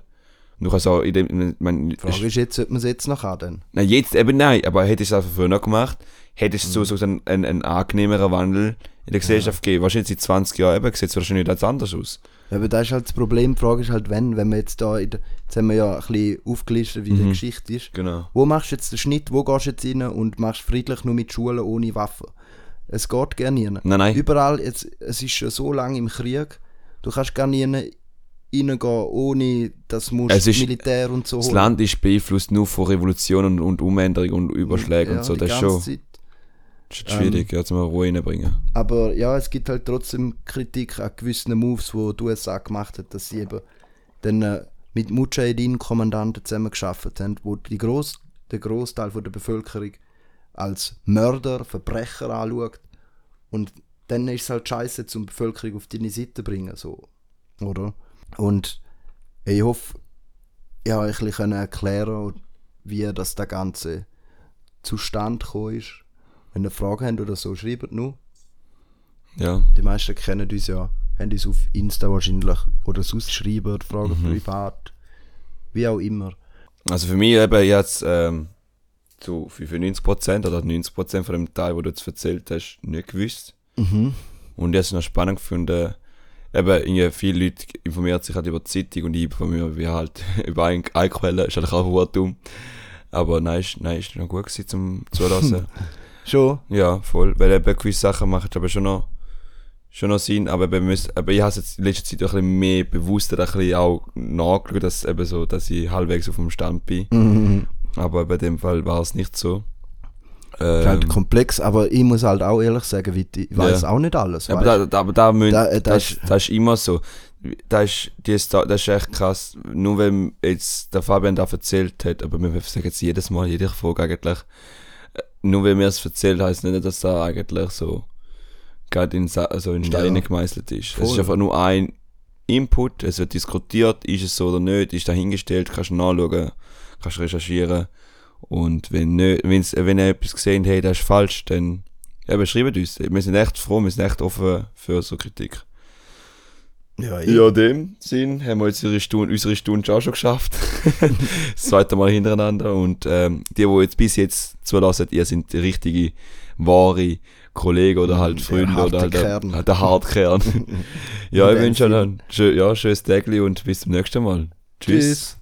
Du kannst auch in dem, Die Frage ist jetzt, sollte man es jetzt noch? Dann? Nein, jetzt eben nein, aber hättest du es einfach früher noch gemacht, hättest du so, so einen, einen, einen angenehmeren Wandel in der Gesellschaft gegeben. Wahrscheinlich seit 20 Jahren eben sieht es wahrscheinlich ganz anders aus. Ja, aber das ist halt das Problem. Die Frage ist halt, wenn, wenn wir jetzt da, in der, jetzt haben wir ja ein bisschen aufgelistet, wie die Mhm. Geschichte ist. Genau. Wo machst du jetzt den Schnitt, wo gehst du jetzt rein und machst friedlich nur mit Schulen ohne Waffen? Es geht gar nie. Nein, nein. Überall, jetzt, es ist schon so lange im Krieg, du kannst gar nie reingehen, ohne dass du Es ist- Militär und so Das holen. Land ist beeinflusst nur von Revolutionen und Umänderungen und Überschlägen Ja, und so. Das ist schon, Zeit. schwierig, ja, zum Ruhe reinbringen. Aber ja, es gibt halt trotzdem Kritik an gewissen Moves, die die USA gemacht hat, dass sie eben dann äh, mit Mujahedin-Kommandanten zusammen geschafft haben, wo die Gross, der Großteil der Bevölkerung als Mörder, Verbrecher anschaut. Und dann ist es halt scheiße, zum die Bevölkerung auf deine Seite zu bringen, so. Oder? Und ich hoffe, ich habe ein bisschen können erklären, wie das der Ganze zustande gekommen ist. Wenn ihr Fragen habt oder so, schreibt nur. Ja. Die meisten kennen uns ja, haben uns auf Insta wahrscheinlich oder sonst schreiben, fragen Mhm. privat, wie auch immer. Also für mich eben jetzt ähm, zu 95% oder 90% von dem Teil, wo du jetzt erzählt hast, nicht gewusst. Mhm. Und habe es noch spannend gefunden. Eben, irgendwie viele Leute informieren sich halt über die Zeitung und ich informiere mich halt [laughs] über eine, eine Quelle. Ist halt auch dumm. Aber nein, ist, nein, ist noch gut gewesen zum Zulassen. [laughs] Schon? ja, voll. Weil eben gewisse Sachen machen aber schon noch, schon noch Sinn. Aber, eben, müsst, aber ich habe es jetzt in letzter Zeit auch ein bisschen mehr bewusster ein bisschen auch nachgeschaut, dass, eben so, dass ich halbwegs auf dem Stand bin. Mhm. Aber bei dem Fall war es nicht so. Ist halt Ähm, komplex, aber ich muss halt auch ehrlich sagen, ich weiß Ja. auch nicht alles. aber da, da, aber da, müssen, Da- äh, das, das das, das ist immer so. Das ist, die Sto- das ist echt krass. Nur wenn jetzt der Fabian da erzählt hat, aber wir sagen jetzt jedes Mal, jede Folge eigentlich, äh, nur wenn mir es erzählt, heißt nicht, dass da eigentlich so gerade in, also in Steine Ja. gemeißelt ist. Es Voll. ist einfach nur ein Input, es wird diskutiert, ist es so oder nicht, ist dahingestellt, kannst du nachschauen, kannst recherchieren. Und wenn, nicht, wenn's, wenn ihr etwas gesehen habt, das ist falsch, dann eben, schreibt uns. Wir sind echt froh, wir sind echt offen für so Kritik. ja, ich, Ja, in dem Sinn haben wir jetzt unsere Stunde, unsere Stunde auch schon geschafft. [laughs] das zweite Mal hintereinander. Und ähm, die, die jetzt bis jetzt zulassen, ihr sind die richtige, wahre Kollegen oder halt Der Freunde oder halt der, Kern. der Hartkern. [laughs] ja, ich wünsche euch ein schön, ja, schönes Tag und bis zum nächsten Mal. Tschüss. Tschüss.